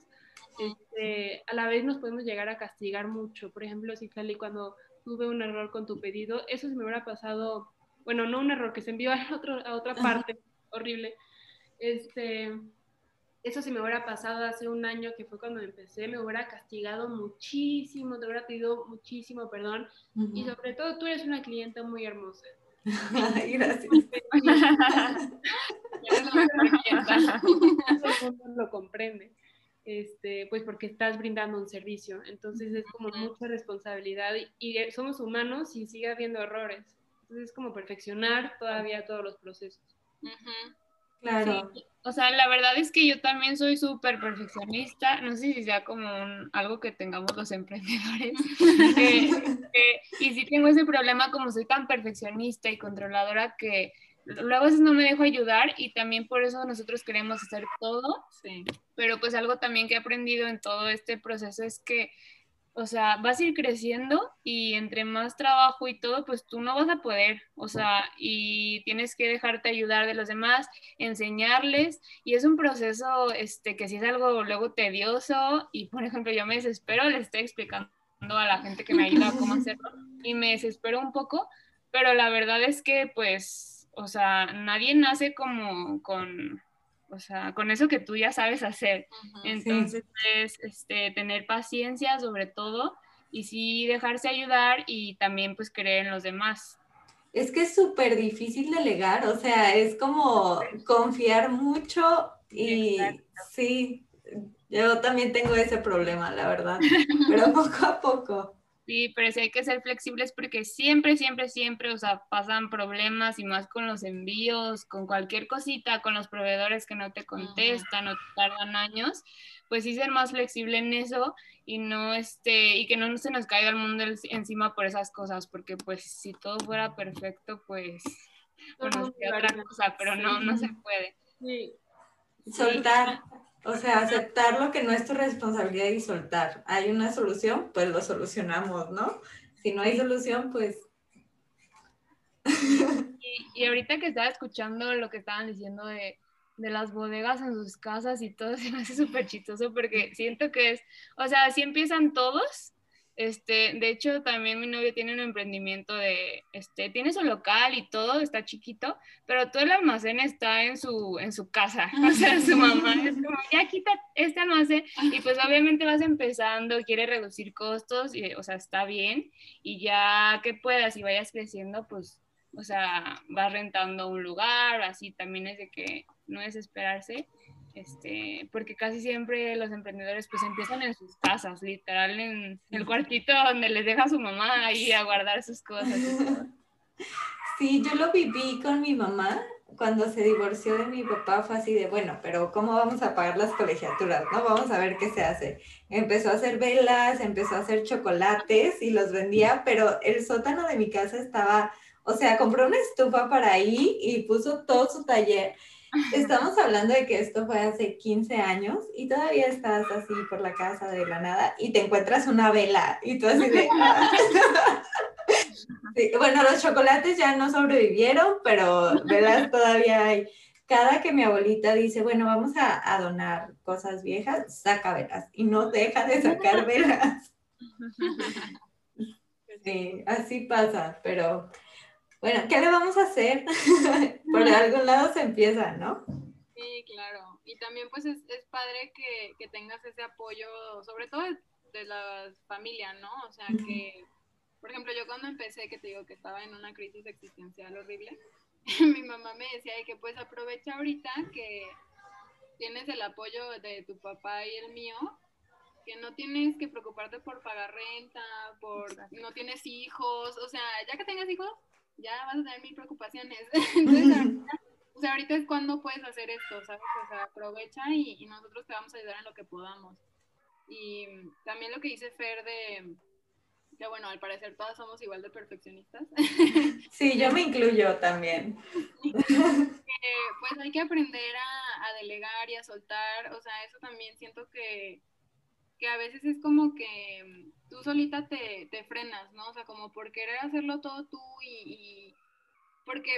Este, a la vez nos podemos llegar a castigar mucho. Por ejemplo, si Cali, cuando tuve un error con tu pedido, eso se me hubiera pasado, bueno, no un error que se envió a, otro, a otra parte, horrible. Este, eso si me hubiera pasado hace un año, que fue cuando empecé, me hubiera castigado muchísimo, te hubiera pedido muchísimo perdón. Y sobre todo, tú eres una clienta muy hermosa. Gracias. Todo el mundo lo comprende. Este, pues porque estás brindando un servicio. Entonces es como mucha responsabilidad y, somos humanos y sigue habiendo errores. Entonces es como perfeccionar todavía todos los procesos. Claro. O sea, la verdad es que yo también soy súper perfeccionista. No sé si sea como algo que tengamos los emprendedores. y sí tengo ese problema como soy tan perfeccionista y controladora que luego a veces no me dejo ayudar y también por eso nosotros queremos hacer todo. Sí. Pero pues algo también que he aprendido en todo este proceso es que o sea, vas a ir creciendo y entre más trabajo y todo, pues tú no vas a poder, o sea, y tienes que dejarte ayudar de los demás, enseñarles, y es un proceso, este, que si es algo luego tedioso, y por ejemplo yo me desespero, les estoy explicando a la gente que me ayuda cómo hacerlo, y me desespero un poco, pero la verdad es que, pues, o sea, nadie nace como con o sea, con eso que tú ya sabes hacer. Entonces, es este, tener paciencia sobre todo y sí dejarse ayudar y también pues creer en los demás. Es que es súper difícil delegar, o sea, es como confiar mucho y sí, yo también tengo ese problema, la verdad, pero poco a poco. Sí, pero sí hay que ser flexibles porque siempre, siempre, siempre, o sea, pasan problemas y más con los envíos, con cualquier cosita, con los proveedores que no te contestan o te tardan años, pues sí ser más flexible en eso y no este, y que no se nos caiga el mundo encima por esas cosas, porque pues si todo fuera perfecto, pues, bueno, otra cosa, pero no, no se puede. Sí. Soltar. O sea, aceptar lo que no es tu responsabilidad y soltar. Hay una solución, pues lo solucionamos, ¿no? Si no hay solución, pues... Y, ahorita que estaba escuchando lo que estaban diciendo de, de las bodegas en sus casas y todo, se me hace súper chistoso porque siento que es, o sea, así empiezan todos este, de hecho, también mi novio tiene un emprendimiento de, este, tiene su local y todo, está chiquito, pero todo el almacén está en su, en su casa, o sea, su mamá es como, ya quita este almacén, y pues obviamente vas empezando, quiere reducir costos, y, o sea, está bien, y ya que puedas y vayas creciendo, pues, o sea, vas rentando un lugar, así también es de que no es esperarse, este, porque casi siempre los emprendedores pues empiezan en sus casas, literal en el cuartito donde les deja su mamá ahí a guardar sus cosas. Sí, yo lo viví con mi mamá cuando se divorció de mi papá, fue así de, bueno, pero ¿cómo vamos a pagar las colegiaturas? ¿No? Vamos a ver qué se hace. Empezó a hacer velas, empezó a hacer chocolates y los vendía, pero el sótano de mi casa estaba, o sea, compró una estufa para ahí y puso todo su taller Estamos hablando de que esto fue hace 15 años y todavía estás así por la casa de la nada y te encuentras una vela y tú así de... Ah". bueno, los chocolates ya no sobrevivieron, pero velas todavía hay. Cada que mi abuelita dice, bueno, vamos a, a donar cosas viejas, saca velas y no deja de sacar velas. Sí, así pasa, pero bueno, ¿qué le vamos a hacer? Por algún lado se empieza, ¿no? Sí, claro. Y también pues es, es padre que, que, tengas ese apoyo, sobre todo de, la familia, ¿no? O sea, que, por ejemplo, yo cuando empecé, que te digo que estaba en una crisis existencial horrible, mi mamá me decía que pues aprovecha ahorita que tienes el apoyo de tu papá y el mío, que no tienes que preocuparte por pagar renta, por no tienes hijos, o sea, ya que tengas hijos, ya vas a tener mil preocupaciones. Entonces, o sea, ahorita es cuando puedes hacer esto, ¿sabes? O sea, aprovecha y, nosotros te vamos a ayudar en lo que podamos. Y también lo que dice Fer de, que bueno, al parecer todas somos igual de perfeccionistas. Sí, yo me incluyo también. pues hay que aprender a, a, delegar y a soltar, o sea, eso también siento que, que a veces es como que tú solita te, te frenas, ¿no? O sea, como por querer hacerlo todo tú y, y porque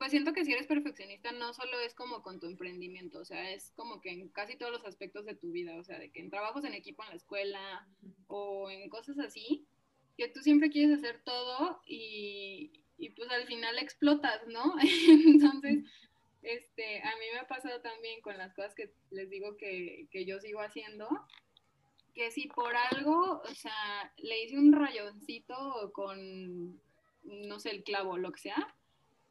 pues siento que si eres perfeccionista no solo es como con tu emprendimiento, o sea, es como que en casi todos los aspectos de tu vida, o sea, de que en trabajos en equipo en la escuela o en cosas así, que tú siempre quieres hacer todo y, y pues al final explotas, ¿no? Entonces, este, a mí me ha pasado también con las cosas que les digo que, que yo sigo haciendo, que si por algo, o sea, le hice un rayoncito con, no sé, el clavo, lo que sea,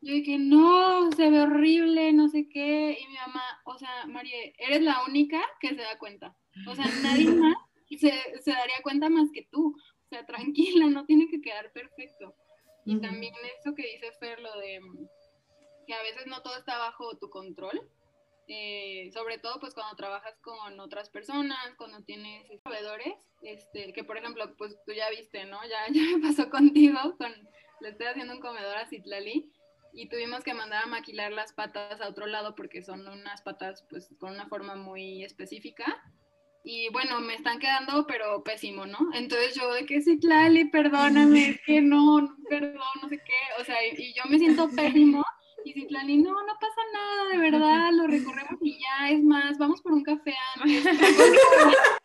yo dije, no, se ve horrible, no sé qué. Y mi mamá, o sea, María, eres la única que se da cuenta. O sea, nadie más se, se daría cuenta más que tú. O sea, tranquila, no tiene que quedar perfecto. Y también eso que dice Fer, lo de que a veces no todo está bajo tu control. Eh, sobre todo pues cuando trabajas con otras personas, cuando tienes proveedores, este, que por ejemplo, pues tú ya viste, ¿no? Ya, ya me pasó contigo, con, le estoy haciendo un comedor a Citlali y tuvimos que mandar a maquilar las patas a otro lado porque son unas patas pues con una forma muy específica. Y bueno, me están quedando, pero pésimo, ¿no? Entonces yo de que sí, perdóname, que no, perdón, no sé qué. O sea, y, yo me siento pésimo. Y Citlali, no, no pasa nada, de verdad, lo recorremos y ya, es más, vamos por un café antes.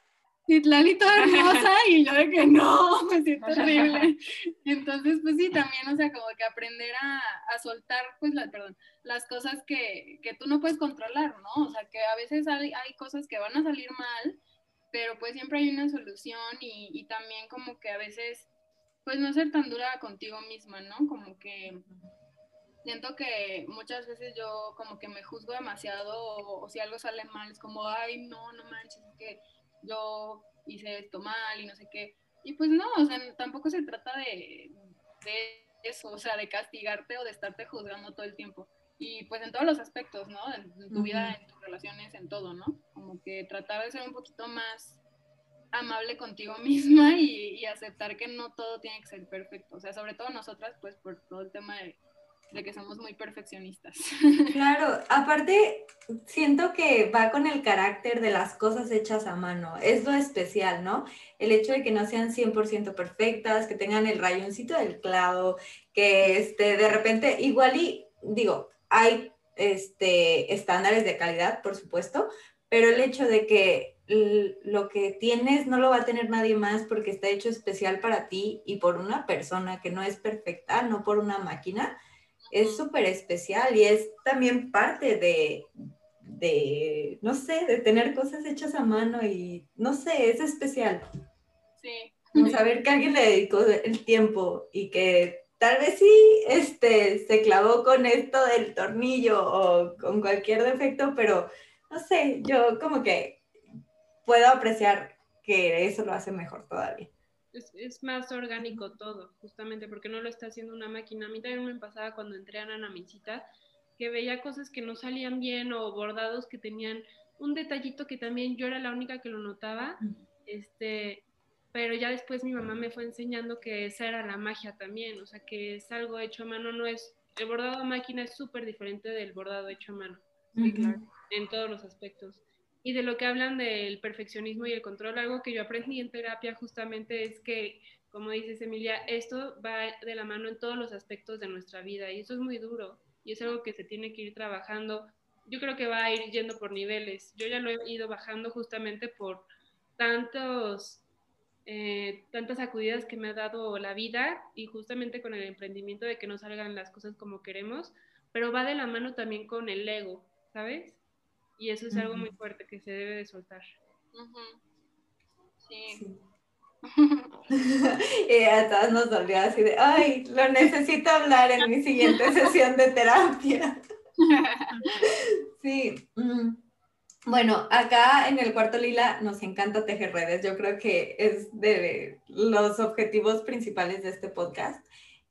Citlali toda hermosa y yo de que no, me siento terrible. Entonces, pues sí, también, o sea, como que aprender a, a soltar, pues, la, perdón, las cosas que, que, tú no puedes controlar, ¿no? O sea, que a veces hay, hay, cosas que van a salir mal, pero pues siempre hay una solución y, y también como que a veces, pues no ser tan dura contigo misma, ¿no? Como que siento que muchas veces yo como que me juzgo demasiado o, o si algo sale mal es como, ay, no, no manches, es que yo hice esto mal y no sé qué. Y pues no, o sea, tampoco se trata de, de eso, o sea, de castigarte o de estarte juzgando todo el tiempo. Y pues en todos los aspectos, ¿no? En, tu vida, en tus relaciones, en todo, ¿no? Como que tratar de ser un poquito más amable contigo misma y, y, aceptar que no todo tiene que ser perfecto. O sea, sobre todo nosotras, pues por todo el tema de de que somos muy perfeccionistas. Claro, aparte siento que va con el carácter de las cosas hechas a mano, es lo especial, ¿no? El hecho de que no sean 100% perfectas, que tengan el rayoncito del clavo, que este, de repente, igual y digo, hay este, estándares de calidad, por supuesto, pero el hecho de que lo que tienes no lo va a tener nadie más porque está hecho especial para ti y por una persona que no es perfecta, no por una máquina, es súper especial y es también parte de, de, no sé, de tener cosas hechas a mano y, no sé, es especial. Sí. Saber que alguien le dedicó el tiempo y que tal vez sí este, se clavó con esto del tornillo o con cualquier defecto, pero no sé, yo como que puedo apreciar que eso lo hace mejor todavía es, más orgánico todo, justamente porque no lo está haciendo una máquina. A mí también me pasaba cuando entré a Nanamincita, que veía cosas que no salían bien o bordados que tenían un detallito que también yo era la única que lo notaba, este, pero ya después mi mamá me fue enseñando que esa era la magia también, o sea, que es algo hecho a mano, no es, el bordado a máquina es súper diferente del bordado hecho a mano, en todos los aspectos. Y de lo que hablan del perfeccionismo y el control, algo que yo aprendí en terapia justamente es que, como dices Emilia, esto va de la mano en todos los aspectos de nuestra vida y eso es muy duro y es algo que se tiene que ir trabajando. Yo creo que va a ir yendo por niveles. Yo ya lo he ido bajando justamente por tantos eh, tantas sacudidas que me ha dado la vida y justamente con el emprendimiento de que no salgan las cosas como queremos, pero va de la mano también con el ego, ¿sabes? Y eso es algo muy fuerte que se debe de soltar. Sí. y a todas nos dolió así de, ay, lo necesito hablar en mi siguiente sesión de terapia. sí. Mm. Bueno, acá en el cuarto lila nos encanta tejer redes. Yo creo que es de los objetivos principales de este podcast.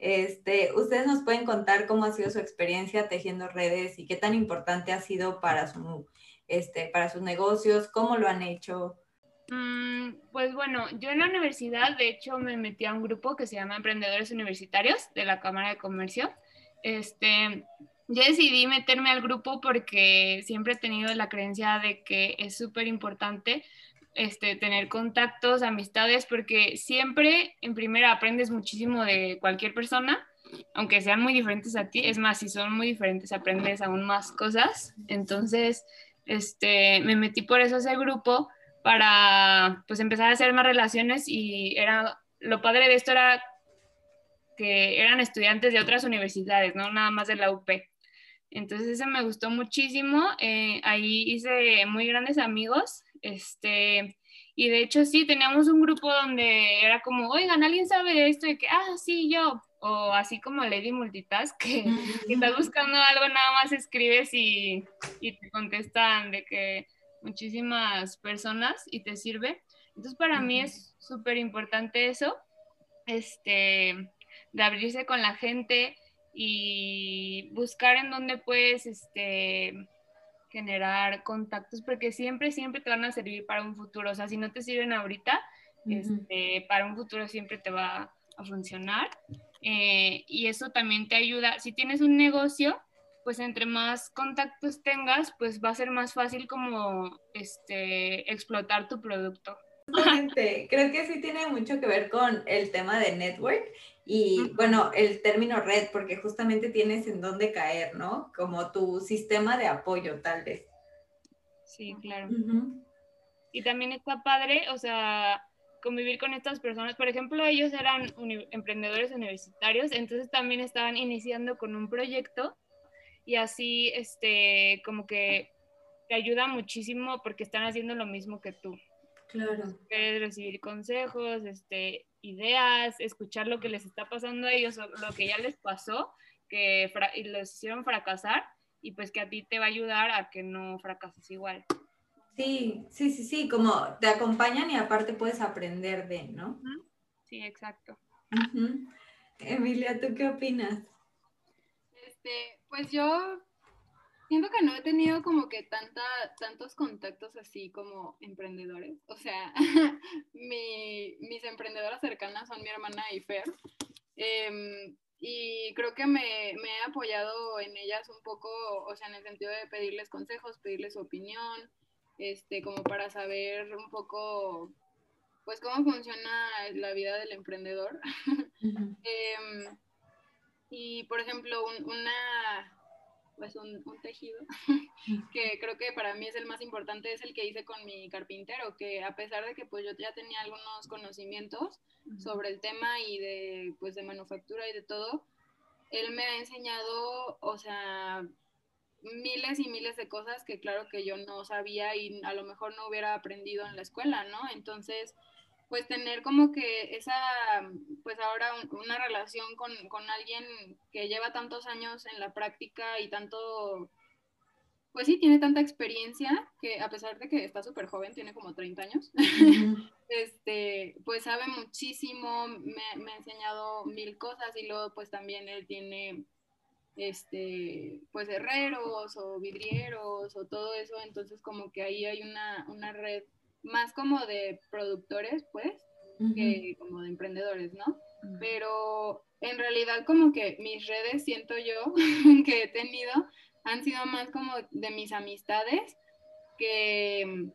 Este, ustedes nos pueden contar cómo ha sido su experiencia tejiendo redes y qué tan importante ha sido para su, este, para sus negocios, cómo lo han hecho. Mm, pues bueno, yo en la universidad, de hecho, me metí a un grupo que se llama Emprendedores Universitarios de la Cámara de Comercio. Este, yo decidí meterme al grupo porque siempre he tenido la creencia de que es súper importante este, tener contactos, amistades, porque siempre en primera aprendes muchísimo de cualquier persona, aunque sean muy diferentes a ti. Es más, si son muy diferentes, aprendes aún más cosas. Entonces, este, me metí por eso a ese grupo para pues empezar a hacer más relaciones y era lo padre de esto era que eran estudiantes de otras universidades, no nada más de la UP. Entonces eso me gustó muchísimo. Eh, ahí hice muy grandes amigos. Este, y de hecho sí, teníamos un grupo donde era como, oigan, ¿alguien sabe de esto? Y que, ah, sí, yo. O así como Lady Multitask, que, que estás buscando algo, nada más escribes y, y te contestan de que muchísimas personas y te sirve. Entonces para mí es súper importante eso, este, de abrirse con la gente y buscar en dónde puedes este, generar contactos, porque siempre, siempre te van a servir para un futuro. O sea, si no te sirven ahorita, este, para un futuro siempre te va a funcionar. Eh, y eso también te ayuda. Si tienes un negocio, pues entre más contactos tengas, pues va a ser más fácil como este, explotar tu producto. Creo que sí tiene mucho que ver con el tema de network y bueno, el término red, porque justamente tienes en dónde caer, ¿no? Como tu sistema de apoyo, tal vez. Sí, claro. Y también está padre, o sea, convivir con estas personas. Por ejemplo, ellos eran emprendedores universitarios, entonces también estaban iniciando con un proyecto y así, este, como que te ayuda muchísimo porque están haciendo lo mismo que tú. Claro. Puedes recibir consejos, este, ideas, escuchar lo que les está pasando a ellos, lo que ya les pasó, que y los hicieron fracasar y pues que a ti te va a ayudar a que no fracases igual. Sí, sí, sí, sí, como te acompañan y aparte puedes aprender de, ¿no? Sí, exacto. Emilia, ¿tú qué opinas? Este, pues yo siento que no he tenido como que tanta, tantos contactos así como emprendedores. O sea, mis emprendedoras cercanas son mi hermana y Fer. Em, y creo que me, me, he apoyado en ellas un poco, o sea, en el sentido de pedirles consejos, pedirles su opinión, este, como para saber un poco, pues, cómo funciona la vida del emprendedor. Em, y, por ejemplo, una, pues un, tejido que creo que para mí es el más importante, es el que hice con mi carpintero, que a pesar de que pues yo ya tenía algunos conocimientos sobre el tema y de pues de manufactura y de todo, él me ha enseñado, o sea, miles y miles de cosas que claro que yo no sabía y a lo mejor no hubiera aprendido en la escuela, ¿no? Entonces, pues tener como que esa, pues ahora una relación con, con, alguien que lleva tantos años en la práctica y tanto, pues sí, tiene tanta experiencia que a pesar de que está súper joven, tiene como 30 años, este, pues sabe muchísimo, me, me, ha enseñado mil cosas y luego pues también él tiene, este, pues herreros o vidrieros o todo eso, entonces como que ahí hay una, una red más como de productores, pues, que como de emprendedores, ¿no? Pero en realidad como que mis redes, siento yo, que he tenido, han sido más como de mis amistades, que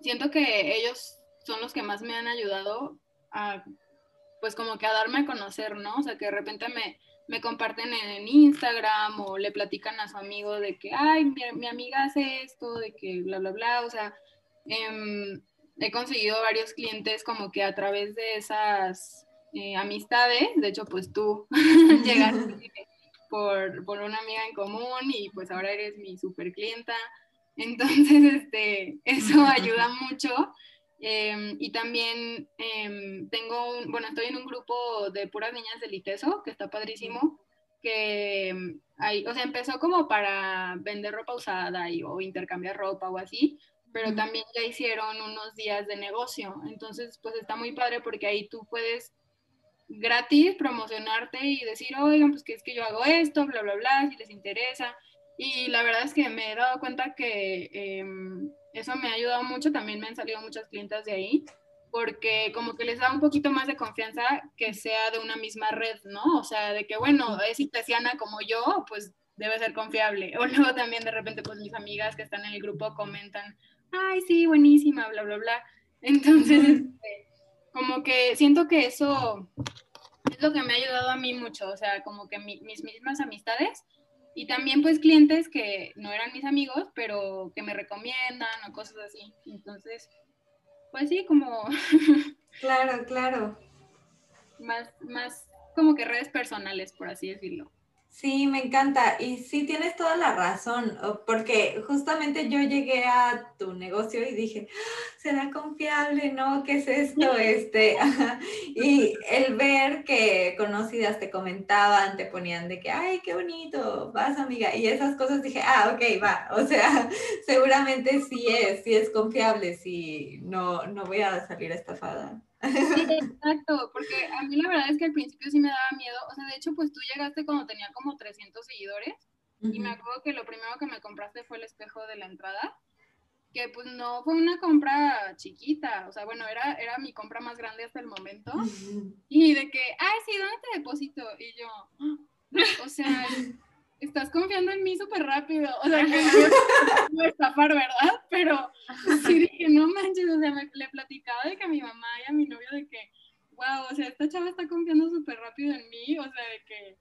siento que ellos son los que más me han ayudado a, pues como que a darme a conocer, ¿no? O sea, que de repente me, me comparten en Instagram o le platican a su amigo de que, ay, mi, mi amiga hace esto, de que bla, bla, bla, o sea, Em, he conseguido varios clientes como que a través de esas eh, amistades, de hecho pues tú llegaste por, por, una amiga en común y pues ahora eres mi super clienta, entonces este, eso ayuda mucho. Em, y también em, tengo un, bueno, estoy en un grupo de puras niñas del ITESO, que está padrísimo, que hay, o sea, empezó como para vender ropa usada y, o intercambiar ropa o así, pero también ya hicieron unos días de negocio. Entonces, pues está muy padre porque ahí tú puedes gratis promocionarte y decir, oigan, pues que es que yo hago esto, bla, bla, bla, si les interesa. Y la verdad es que me he dado cuenta que em, eso me ha ayudado mucho, también me han salido muchas clientas de ahí, porque como que les da un poquito más de confianza que sea de una misma red, ¿no? O sea, de que, bueno, es itesiana como yo, pues debe ser confiable. O luego también de repente, pues mis amigas que están en el grupo comentan, ay, sí, buenísima, bla, bla, bla. Entonces, este, como que siento que eso es lo que me ha ayudado a mí mucho, o sea, como que mis mismas amistades y también pues clientes que no eran mis amigos, pero que me recomiendan o cosas así. Entonces, pues sí, como... claro, claro. Más, más como que redes personales, por así decirlo. Sí, me encanta. Y sí, tienes toda la razón, porque justamente yo llegué a tu negocio y dije, ah, ¿será confiable? ¿No? ¿Qué es esto? Este, y el ver que conocidas te comentaban, te ponían de que, ay, qué bonito, vas amiga. Y esas cosas dije, ah, ok, va. O sea, seguramente sí es, sí es confiable, sí, no, no voy a salir estafada. exacto, porque a mí la verdad es que al principio sí me daba miedo, o sea, de hecho, pues tú llegaste cuando tenía como 300 seguidores y me acuerdo que lo primero que me compraste fue el espejo de la entrada, que pues no fue una compra chiquita, o sea, bueno, era, era mi compra más grande hasta el momento y de que, ay, sí, ¿dónde te deposito? Y yo, ah", o sea, estás confiando en mí súper rápido. O sea, que no a estafar, ¿verdad? Pero sí dije, no manches, o sea, me, le platicaba de que a mi mamá y a mi novio de que, wow, o sea, esta chava está confiando súper rápido en mí, o sea, de que,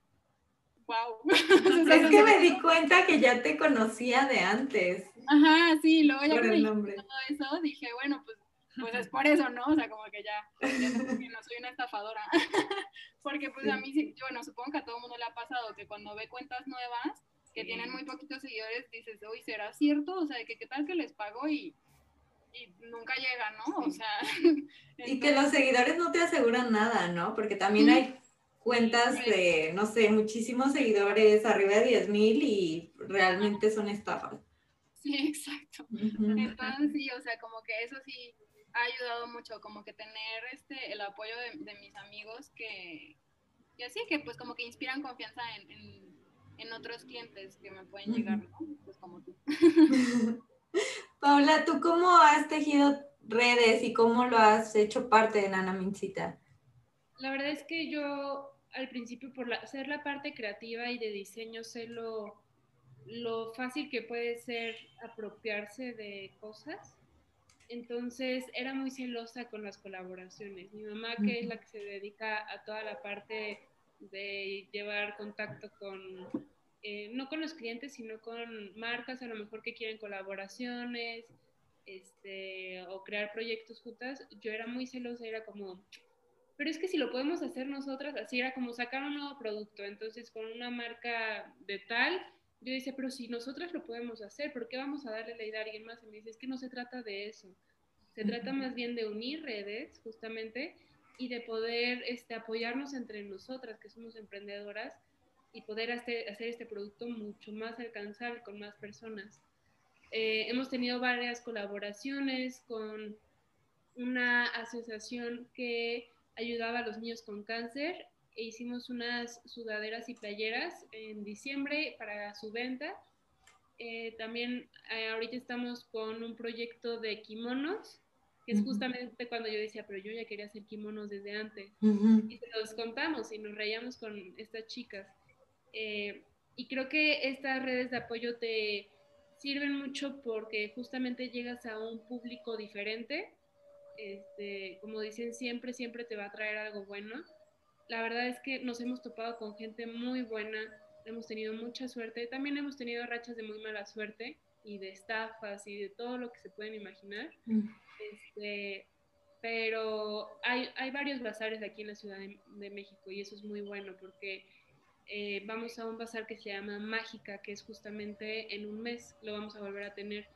wow. es que me di cuenta que ya te conocía de antes. Ajá, sí, luego ya que me todo eso, dije, bueno, pues pues es por eso, ¿no? O sea, como que ya, ya no soy una estafadora. Porque pues a mí, bueno, supongo que a todo el mundo le ha pasado que cuando ve cuentas nuevas que tienen muy poquitos seguidores, dices, uy, ¿será cierto? O sea, que qué tal que les pago y, y nunca llega, ¿no? O sea... y que los seguidores no te aseguran nada, ¿no? Porque también hay cuentas de, no sé, muchísimos seguidores, arriba de 10 mil y realmente son estafas. Sí, exacto. Entonces, sí, o sea, como que eso sí, ha ayudado mucho, como que tener este, el apoyo de, mis amigos que, y así que pues como que inspiran confianza en, otros clientes que me pueden llegar, ¿no? Pues como tú. Paula, ¿tú cómo has tejido redes y cómo lo has hecho parte de Nana Mincita? La verdad es que yo al principio por ser la parte creativa y de diseño sé lo, lo fácil que puede ser apropiarse de cosas entonces era muy celosa con las colaboraciones. Mi mamá, que es la que se dedica a toda la parte de llevar contacto con, eh, no con los clientes, sino con marcas a lo mejor que quieren colaboraciones este, o crear proyectos juntas, yo era muy celosa, era como, pero es que si lo podemos hacer nosotras, así era como sacar un nuevo producto, entonces con una marca de tal, yo decía, pero si nosotras lo podemos hacer, ¿por qué vamos a darle la idea a alguien más? Y me dice, es que no se trata de eso. Se trata más bien de unir redes, justamente, y de poder este, apoyarnos entre nosotras, que somos emprendedoras, y poder hacer, hacer este producto mucho más alcanzable con más personas. Eh, hemos tenido varias colaboraciones con una asociación que ayudaba a los niños con cáncer e hicimos unas sudaderas y playeras en diciembre para su venta. Eh, también eh, ahorita estamos con un proyecto de kimonos, que es justamente cuando yo decía, pero yo ya quería hacer kimonos desde antes. Y se los contamos y nos reíamos con estas chicas. Eh, y creo que estas redes de apoyo te sirven mucho porque justamente llegas a un público diferente. Este, como dicen, siempre, siempre te va a traer algo bueno la verdad es que nos hemos topado con gente muy buena, hemos tenido mucha suerte, también hemos tenido rachas de muy mala suerte, y de estafas y de todo lo que se pueden imaginar. Este, pero hay, hay, varios bazares aquí en la Ciudad de, México y eso es muy bueno porque eh, vamos a un bazar que se llama Mágica, que es justamente en un mes, lo vamos a volver a tener.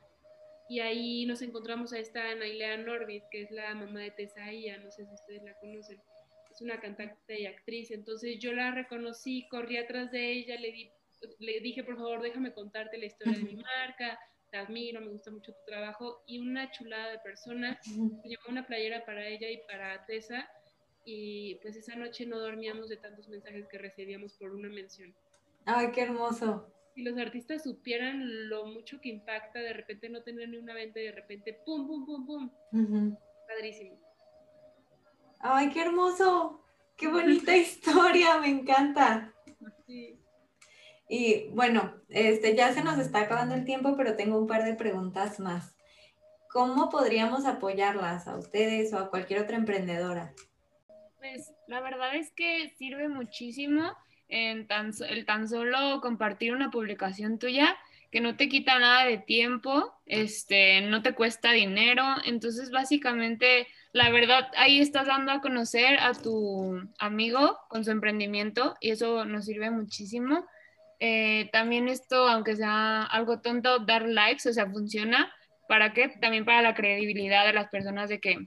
Y ahí nos encontramos a esta Nailea Norbit, que es la mamá de Tesaía, no sé si ustedes la conocen. Es una cantante y actriz. Entonces yo la reconocí, corrí atrás de ella, le, di, le dije, por favor, déjame contarte la historia de mi marca, te admiro, me gusta mucho tu trabajo. Y una chulada de persona, llevó una playera para ella y para Tessa y pues esa noche no dormíamos de tantos mensajes que recibíamos por una mención. Ay, qué hermoso. Si los artistas supieran lo mucho que impacta de repente no tener ni una venta y de repente pum, pum, pum, pum. Padrísimo. Ay, qué hermoso. Qué bonita historia, me encanta. Sí. Y bueno, este ya se nos está acabando el tiempo, pero tengo un par de preguntas más. ¿Cómo podríamos apoyarlas a ustedes o a cualquier otra emprendedora? Pues la verdad es que sirve muchísimo en tan, el tan solo compartir una publicación tuya que no te quita nada de tiempo, este, no te cuesta dinero, entonces básicamente la verdad ahí estás dando a conocer a tu amigo con su emprendimiento y eso nos sirve muchísimo. Eh, también esto, aunque sea algo tonto, dar likes, o sea, funciona. ¿Para qué? También para la credibilidad de las personas de que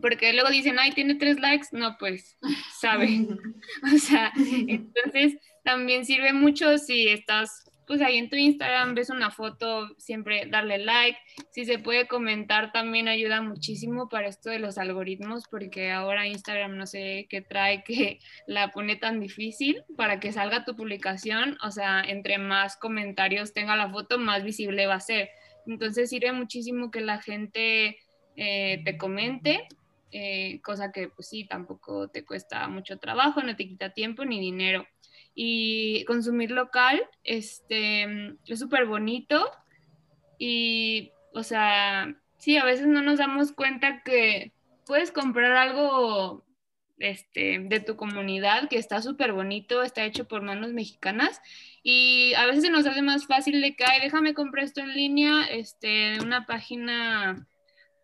porque luego dicen, ay, tiene tres likes, no, pues, sabe. o sea, entonces también sirve mucho si estás, pues ahí en tu Instagram, ves una foto, siempre darle like. Si se puede comentar, también ayuda muchísimo para esto de los algoritmos, porque ahora Instagram no sé qué trae que la pone tan difícil para que salga tu publicación. O sea, entre más comentarios tenga la foto, más visible va a ser. Entonces sirve muchísimo que la gente eh, te comente eh, cosa que pues sí, tampoco te cuesta mucho trabajo, no te quita tiempo ni dinero. Y consumir local este, es súper bonito y, o sea, sí, a veces no nos damos cuenta que puedes comprar algo este, de tu comunidad que está súper bonito, está hecho por manos mexicanas y a veces se nos hace más fácil de que, ay, déjame comprar esto en línea, este, una página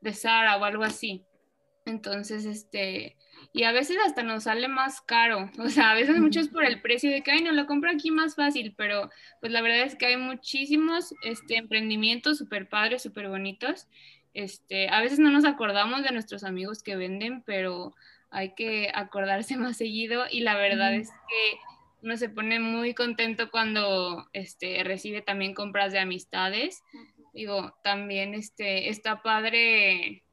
de Sara o algo así. Entonces, este, y a veces hasta nos sale más caro, o sea, a veces mucho es por el precio de que, ay, no, lo compro aquí más fácil, pero pues la verdad es que hay muchísimos este, emprendimientos súper padres, súper bonitos. Este, a veces no nos acordamos de nuestros amigos que venden, pero hay que acordarse más seguido y la verdad es que uno se pone muy contento cuando este, recibe también compras de amistades. Digo, también este, está padre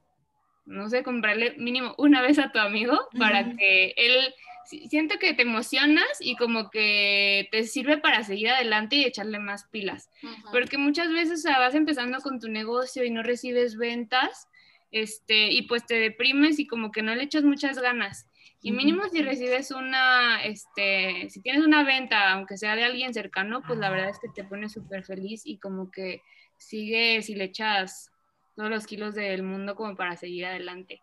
no sé, comprarle mínimo una vez a tu amigo para que él siento que te emocionas y como que te sirve para seguir adelante y echarle más pilas. Porque muchas veces vas empezando con tu negocio y no recibes ventas, este, y pues te deprimes y como que no le echas muchas ganas. Y mínimo si recibes una, este, si tienes una venta, aunque sea de alguien cercano, pues la verdad es que te pones súper feliz y como que sigues y le echas todos los kilos del mundo como para seguir adelante.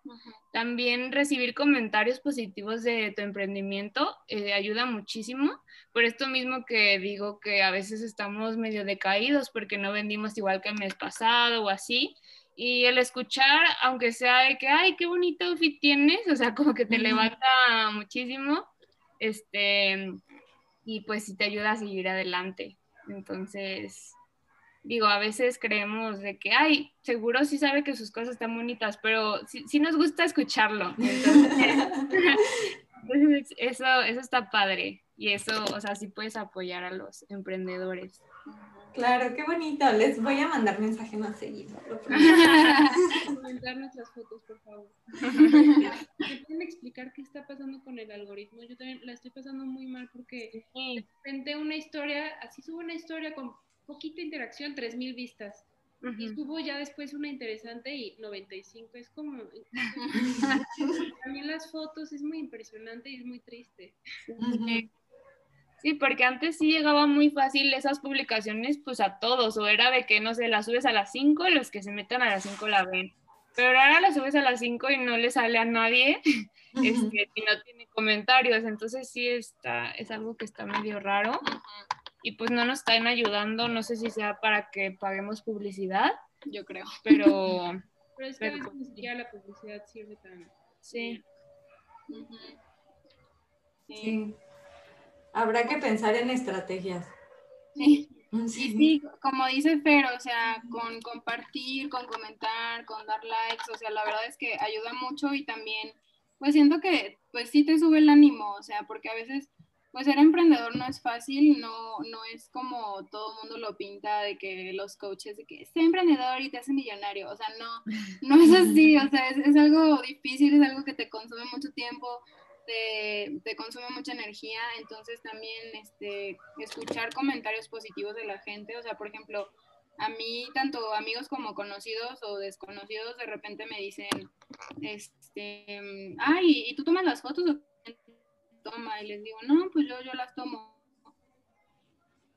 También recibir comentarios positivos de tu emprendimiento eh, ayuda muchísimo. Por esto mismo que digo que a veces estamos medio decaídos porque no vendimos igual que el mes pasado o así. Y el escuchar, aunque sea de que, ay, qué bonito outfit tienes, o sea, como que te levanta muchísimo, este, y pues sí te ayuda a seguir adelante. Entonces, digo, a veces creemos de que, ay, seguro sí sabe que sus cosas están bonitas, pero sí, nos gusta escucharlo. Entonces, eso, eso está padre y eso, o sea, sí puedes apoyar a los emprendedores. Claro, qué bonito. Les voy a mandar mensaje más seguido. Comentar nuestras fotos, por favor. ¿Me pueden explicar qué está pasando con el algoritmo? Yo también la estoy pasando muy mal porque de repente una historia, así subo una historia con poquita interacción, 3.000 vistas. Y estuvo ya después una interesante y 95. Es como. También las fotos es muy impresionante y es muy triste. Sí, porque antes sí llegaba muy fácil esas publicaciones pues a todos, o era de que, no sé, las subes a las 5 y los que se metan a las 5 la ven. Pero ahora las subes a las 5 y no le sale a nadie este, y no tiene comentarios, entonces sí está, es algo que está medio raro. Y pues no nos están ayudando, no sé si sea para que paguemos publicidad, yo creo. pero... Pero es que a veces ni siquiera la publicidad sirve tan... Sí. Ujú. Sí. Habrá que pensar en estrategias. Sí. Sí. Y sí, como dice Fer, o sea, con compartir, con comentar, con dar likes, o sea, la verdad es que ayuda mucho y también, pues siento que, pues sí te sube el ánimo, o sea, porque a veces, pues ser emprendedor no es fácil, no, no es como todo el mundo lo pinta de que los coaches, de que sé emprendedor y te hace millonario, o sea, no, no es así, o sea, es, es algo difícil, es algo que te consume mucho tiempo, te, te consume mucha energía, entonces también este, escuchar comentarios positivos de la gente, o sea, por ejemplo, a mí tanto amigos como conocidos o desconocidos de repente me dicen, este, ay, ¿y tú tomas las fotos toma? Y les digo, no, pues yo, yo las tomo.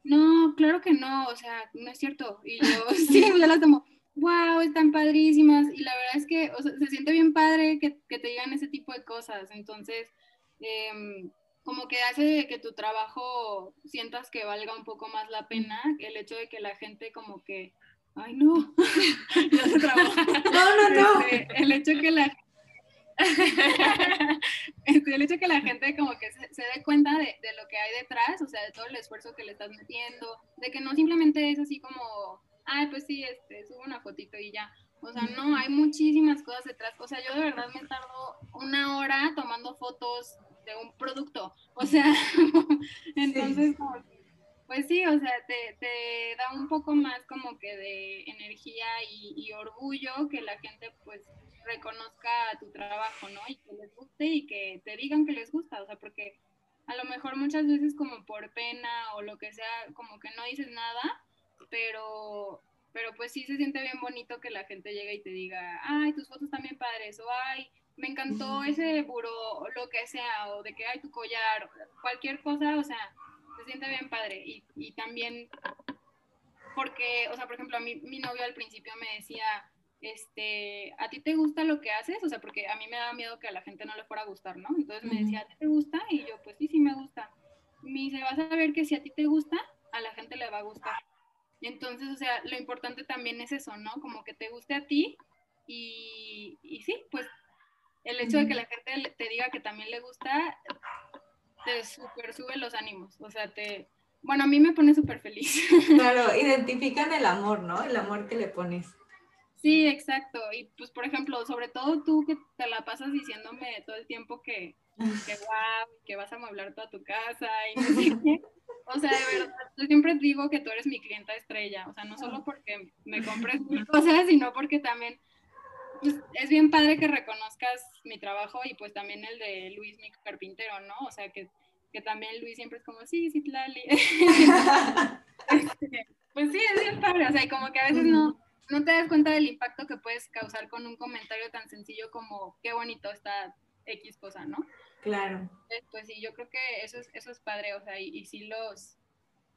No, claro que no, o sea, no es cierto. Y yo, sí, yo las tomo. Wow, están padrísimas. Y la verdad es que o sea, se siente bien padre que, que te digan ese tipo de cosas. Entonces, em, como que hace que tu trabajo sientas que valga un poco más la pena el hecho de que la gente como que, ay no, no. No, no. Este, el hecho que la este, el hecho que la gente como que se, se dé cuenta de, de lo que hay detrás, o sea, de todo el esfuerzo que le estás metiendo, de que no simplemente es así como, ay, pues sí, este, subo una fotito y ya. O sea, no, hay muchísimas cosas detrás. O sea, yo de verdad me tardo una hora tomando fotos de un producto. O sea, entonces, como que, pues sí, o sea, te, te da un poco más como que de energía y, y orgullo que la gente pues reconozca tu trabajo, ¿no? Y que les guste y que te digan que les gusta, o sea, porque a lo mejor muchas veces como por pena o lo que sea, como que no dices nada, pero pero pues sí se siente bien bonito que la gente llegue y te diga, ay, tus fotos bien padres, o ay, me encantó ese buró, o lo que sea, o de que hay tu collar, cualquier cosa, o sea, se siente bien padre. Y, y también, porque, o sea, por ejemplo, a mí, mi novio al principio me decía, este, ¿a ti te gusta lo que haces? O sea, porque a mí me daba miedo que a la gente no le fuera a gustar, ¿no? Entonces me decía, ¿a ti te gusta? Y yo, pues sí, sí me gusta. Me dice, vas a ver que si a ti te gusta, a la gente le va a gustar. Entonces, o sea, lo importante también es eso, ¿no? Como que te guste a ti y, y sí, pues el hecho de que la gente te diga que también le gusta, te super sube los ánimos. O sea, te, bueno, a mí me pone súper feliz. Claro, identifican el amor, ¿no? El amor que le pones. Sí, exacto. Y pues, por ejemplo, sobre todo tú que te la pasas diciéndome todo el tiempo que, que guau, que vas a amueblar toda tu casa y no sé qué. O sea, de verdad, yo siempre digo que tú eres mi clienta estrella. O sea, no solo porque me compres mil cosas, sino porque también pues, es bien padre que reconozcas mi trabajo y pues también el de Luis, mi carpintero, ¿no? O sea, que, que también Luis siempre es como, sí, sí, Tlali. Este, pues sí, es bien padre. O sea, y como que a veces no, no te das cuenta del impacto que puedes causar con un comentario tan sencillo como qué bonito está X cosa, ¿no? Claro. Entonces, Pues sí, yo creo que eso es, eso es padre, o sea, y, y sí los,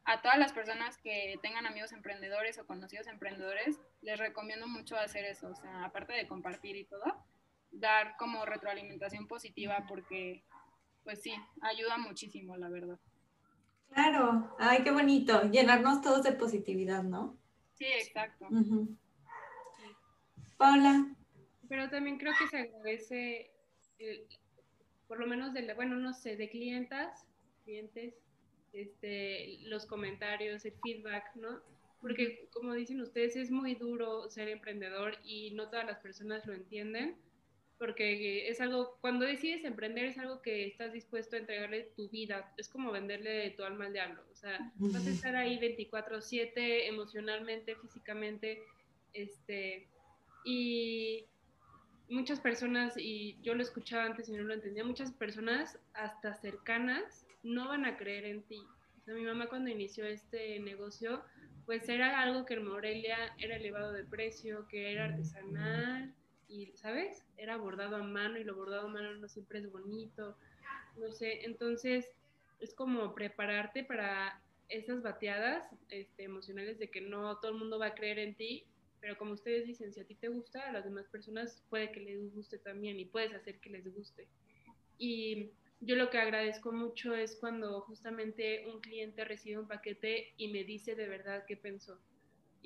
a todas las personas que tengan amigos emprendedores o conocidos emprendedores, les recomiendo mucho hacer eso, o sea, aparte de compartir y todo, dar como retroalimentación positiva porque, pues sí, ayuda muchísimo, la verdad. Claro. Ay, qué bonito. Llenarnos todos de positividad, ¿no? Sí, exacto. Ujú. Paula. Pero también creo que se agradece, el- por lo menos de, la- bueno, no sé, de clientas, clientes, este, los comentarios, el feedback, ¿no? Porque como dicen ustedes, es muy duro ser emprendedor y no todas las personas lo entienden, porque es algo, cuando decides emprender es algo que estás dispuesto a entregarle tu vida, es como venderle tu alma al diablo, o sea, vas a estar ahí 24/7 emocionalmente, físicamente, este, y muchas personas, y yo lo escuchaba antes y no lo entendía, muchas personas hasta cercanas no van a creer en ti. O sea, mi mamá cuando inició este negocio, pues era algo que en Morelia era elevado de precio, que era artesanal, y, ¿sabes? Era bordado a mano y lo bordado a mano no siempre es bonito, no sé, entonces es como prepararte para esas bateadas este, emocionales de que no todo el mundo va a creer en ti, pero como ustedes dicen, si a ti te gusta, a las demás personas puede que les guste también y puedes hacer que les guste. Y yo lo que agradezco mucho es cuando justamente un cliente recibe un paquete y me dice de verdad qué pensó.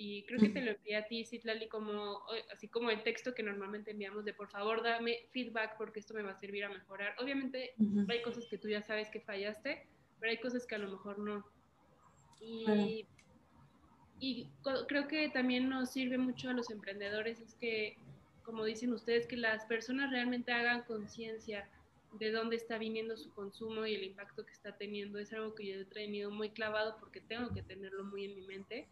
Y creo que te lo envié a ti, Citlali, como, así como el texto que normalmente enviamos de por favor dame feedback porque esto me va a servir a mejorar. Obviamente hay cosas que tú ya sabes que fallaste, pero hay cosas que a lo mejor no. Y, y creo que también nos sirve mucho a los emprendedores, es que, como dicen ustedes, que las personas realmente hagan conciencia de dónde está viniendo su consumo y el impacto que está teniendo. Es algo que yo he tenido muy clavado porque tengo que tenerlo muy en mi mente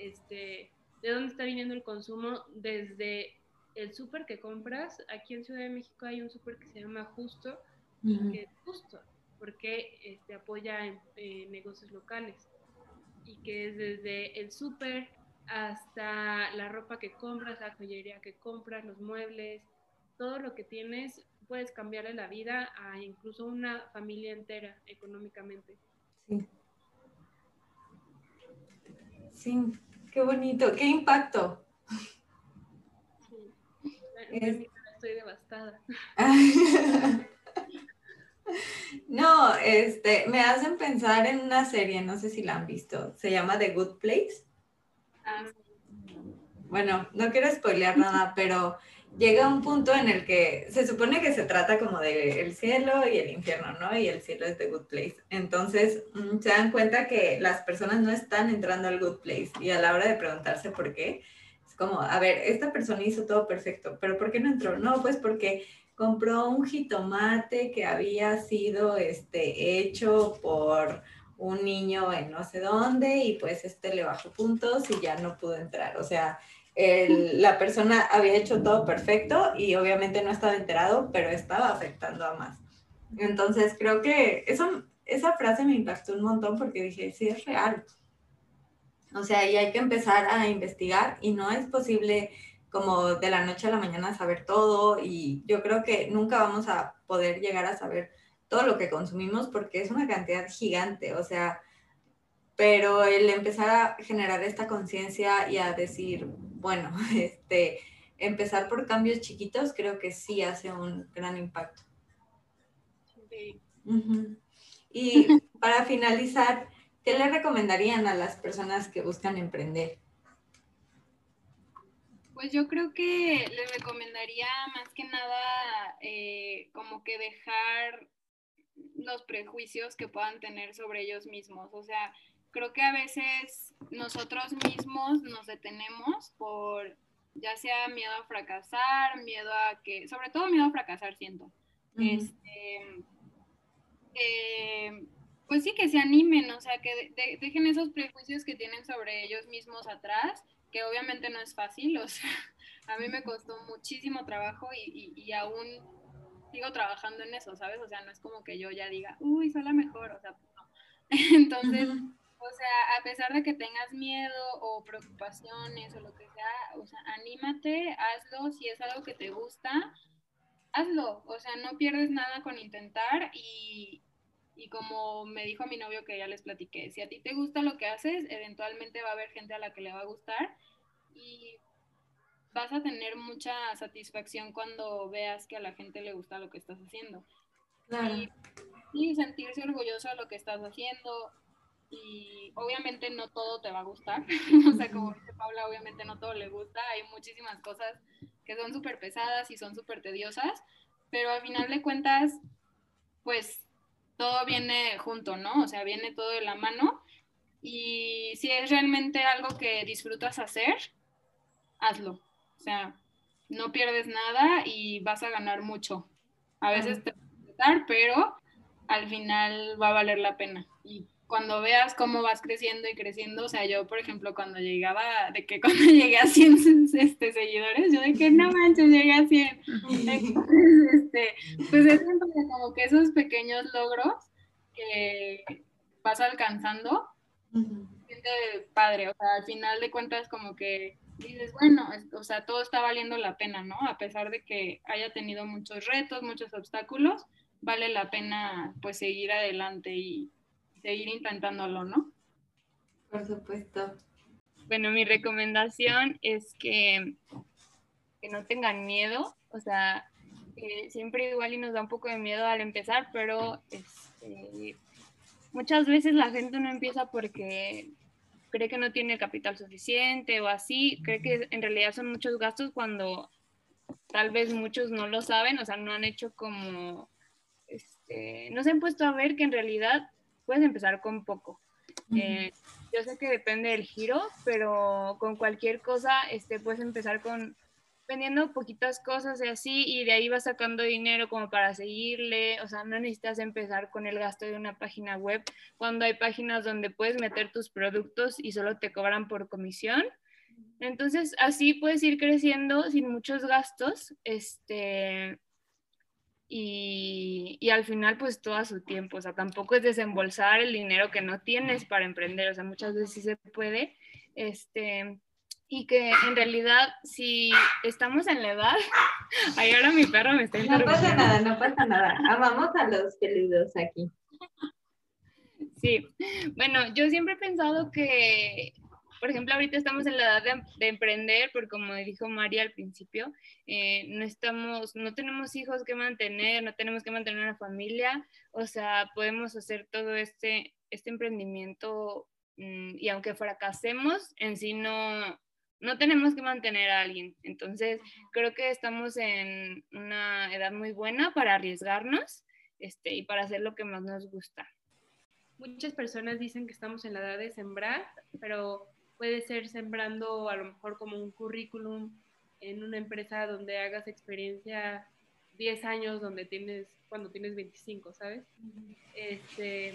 este, de dónde está viniendo el consumo desde el súper que compras. Aquí en Ciudad de México hay un súper que se llama Justo, que es justo, porque este, apoya en, negocios locales y que es desde el súper hasta la ropa que compras, la joyería que compras, los muebles, todo lo que tienes, puedes cambiarle la vida a incluso una familia entera económicamente. Sí. Sí, Qué bonito, qué impacto. Estoy devastada. No, este, me hacen pensar en una serie, no sé si la han visto, se llama The Good Place. Ah, bueno, no quiero spoilear nada, pero llega un punto en el que se supone que se trata como de el cielo y el infierno, ¿no? Y el cielo es the good place. Entonces, mm, se dan cuenta que las personas no están entrando al good place y a la hora de preguntarse por qué, es como, a ver, esta persona hizo todo perfecto, pero ¿por qué no entró? No, pues porque compró un jitomate que había sido este, hecho por un niño en no sé dónde y pues este le bajó puntos y ya no pudo entrar. O sea, la persona había hecho todo perfecto y obviamente no estaba enterado, pero estaba afectando a más. Entonces creo que eso, esa frase me impactó un montón porque dije, sí, es real. O sea, y hay que empezar a investigar y no es posible como de la noche a la mañana saber todo y yo creo que nunca vamos a poder llegar a saber todo lo que consumimos porque es una cantidad gigante. O sea, pero el empezar a generar esta conciencia y a decir, bueno, este, empezar por cambios chiquitos creo que sí hace un gran impacto. Y para finalizar, ¿qué le recomendarían a las personas que buscan emprender? Pues yo creo que les recomendaría más que nada eh, como que dejar los prejuicios que puedan tener sobre ellos mismos. O sea, creo que a veces nosotros mismos nos detenemos por ya sea miedo a fracasar, miedo a que, sobre todo miedo a fracasar, siento. este, eh, pues sí, que se animen, o sea, que dejen esos prejuicios que tienen sobre ellos mismos atrás, que obviamente no es fácil, o sea, a mí me costó muchísimo trabajo y, y, y aún sigo trabajando en eso, ¿sabes? O sea, no es como que yo ya diga, uy, soy la mejor, o sea, no. Entonces, o sea, a pesar de que tengas miedo o preocupaciones o lo que sea, o sea, anímate, hazlo, si es algo que te gusta, hazlo, o sea, no pierdes nada con intentar y, y como me dijo mi novio que ya les platiqué, si a ti te gusta lo que haces, eventualmente va a haber gente a la que le va a gustar y vas a tener mucha satisfacción cuando veas que a la gente le gusta lo que estás haciendo. Y, y sentirse orgulloso de lo que estás haciendo, y obviamente no todo te va a gustar, o sea, como dice Paula, obviamente no todo le gusta, hay muchísimas cosas que son súper pesadas y son súper tediosas, pero al final de cuentas, pues todo viene junto, ¿no? O sea, viene todo de la mano y si es realmente algo que disfrutas hacer, hazlo, o sea, no pierdes nada y vas a ganar mucho. A veces te va a pero al final va a valer la pena. Y cuando veas cómo vas creciendo y creciendo, o sea, yo, por ejemplo, cuando llegaba, de que cuando llegué a 100 este, seguidores, yo de que no manches, llegué a 100. este, pues es como que esos pequeños logros que vas alcanzando, siente padre, o sea, al final de cuentas como que dices, bueno, o sea, todo está valiendo la pena, ¿no? A pesar de que haya tenido muchos retos, muchos obstáculos, vale la pena pues seguir adelante y seguir intentándolo, ¿no? Por supuesto. Bueno, mi recomendación es que, que no tengan miedo, o sea, siempre igual y nos da un poco de miedo al empezar, pero este, muchas veces la gente no empieza porque cree que no tiene el capital suficiente o así, cree que en realidad son muchos gastos cuando tal vez muchos no lo saben, o sea, no han hecho como, este, no se han puesto a ver que en realidad puedes empezar con poco. Eh, yo sé que depende del giro, pero con cualquier cosa este, puedes empezar con vendiendo poquitas cosas y así, y de ahí vas sacando dinero como para seguirle, o sea, no necesitas empezar con el gasto de una página web cuando hay páginas donde puedes meter tus productos y solo te cobran por comisión. Entonces, así puedes ir creciendo sin muchos gastos, este, y, y, al final, pues todo a su tiempo, o sea, tampoco es desembolsar el dinero que no tienes para emprender, o sea, muchas veces sí se puede, este, y que en realidad si estamos en la edad, ay ahora mi perro me está No pasa nada, no pasa nada. Amamos a los peludos aquí. Sí, bueno, yo siempre he pensado que, por ejemplo, ahorita estamos en la edad de, emprender, porque como dijo María al principio, eh, no estamos, no tenemos hijos que mantener, no tenemos que mantener una familia, o sea, podemos hacer todo este, este emprendimiento mm, y aunque fracasemos, en sí no, no tenemos que mantener a alguien. Entonces, creo que estamos en una edad muy buena para arriesgarnos este, y para hacer lo que más nos gusta. Muchas personas dicen que estamos en la edad de sembrar, pero puede ser sembrando a lo mejor como un currículum en una empresa donde hagas experiencia 10 años donde tienes cuando tienes 25, ¿sabes? Este,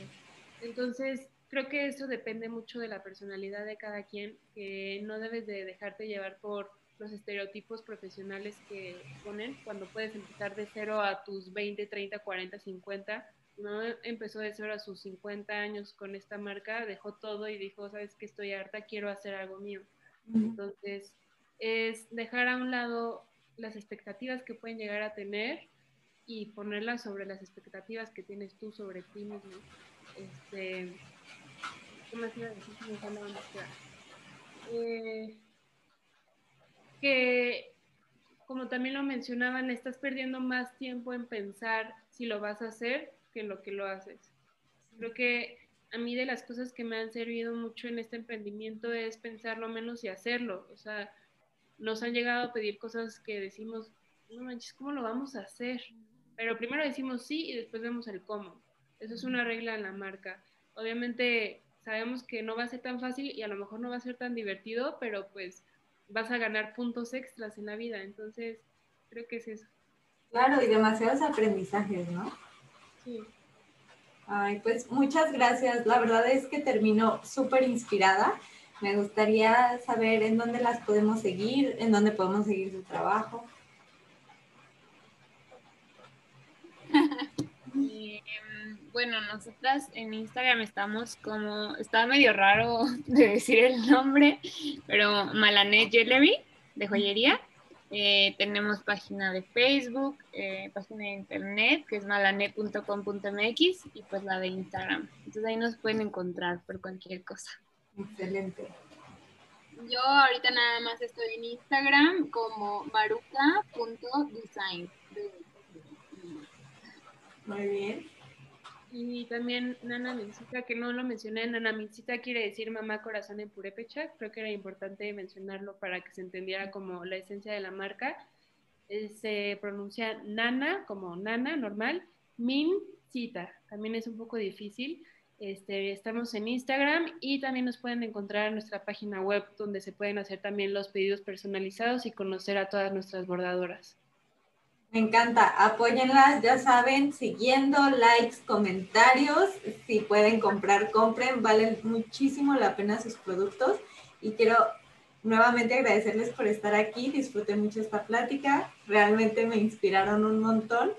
entonces, creo que eso depende mucho de la personalidad de cada quien, que no debes de dejarte llevar por los estereotipos profesionales que ponen cuando puedes empezar de cero a tus 20, 30, 40, 50. No empezó de cero a sus 50 años con esta marca, dejó todo y dijo, sabes que estoy harta, quiero hacer algo mío. Entonces, es dejar a un lado las expectativas que pueden llegar a tener y ponerlas sobre las expectativas que tienes tú sobre ti mismo. Este, eh, que, como también lo mencionaban, estás perdiendo más tiempo en pensar si lo vas a hacer que lo que lo haces. Creo que a mí de las cosas que me han servido mucho en este emprendimiento es pensarlo menos y hacerlo. O sea, nos han llegado a pedir cosas que decimos, no manches, ¿cómo lo vamos a hacer? Pero primero decimos sí y después vemos el cómo. Eso es una regla en la marca. Obviamente sabemos que no va a ser tan fácil y a lo mejor no va a ser tan divertido, pero pues vas a ganar puntos extras en la vida. Entonces, creo que es eso. Claro, y demasiados aprendizajes, ¿no? Ay, pues muchas gracias. La verdad es que termino súper inspirada. Me gustaría saber en dónde las podemos seguir, en dónde podemos seguir su trabajo. bueno, nosotras en Instagram estamos como, está medio raro de decir el nombre, pero Malané Jewelry de joyería. Eh, tenemos página de Facebook, eh, página de internet que es malané.com.mx y pues la de Instagram. Entonces ahí nos pueden encontrar por cualquier cosa. Excelente. Yo ahorita nada más estoy en Instagram como maruca.design. Muy bien. Y también Nana Mincita, que no lo mencioné, Nana Mincita quiere decir mamá corazón en purépecha. Creo que era importante mencionarlo para que se entendiera como la esencia de la marca. Eh, se pronuncia Nana como Nana normal, Mincita. También es un poco difícil. Este, estamos en Instagram y también nos pueden encontrar en nuestra página web donde se pueden hacer también los pedidos personalizados y conocer a todas nuestras bordadoras. Me encanta, apóyenlas, ya saben, siguiendo, likes, comentarios, si pueden comprar, compren, valen muchísimo la pena sus productos. Y quiero nuevamente agradecerles por estar aquí, disfruté mucho esta plática, realmente me inspiraron un montón.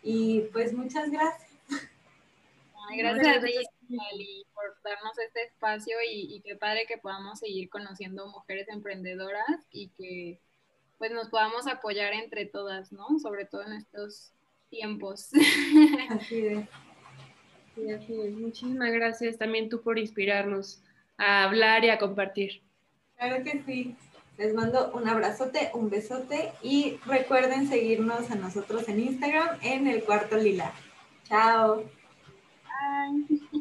Y pues muchas gracias. gracias a ti, por darnos este espacio y, y qué padre que podamos seguir conociendo mujeres emprendedoras y que pues nos podamos apoyar entre todas, ¿no? Sobre todo en estos tiempos. Así es. Sí, así es. Muchísimas gracias también tú por inspirarnos a hablar y a compartir. Claro que sí. Les mando un abrazote, un besote y recuerden seguirnos a nosotros en Instagram en el cuarto lila. Chao. Bye.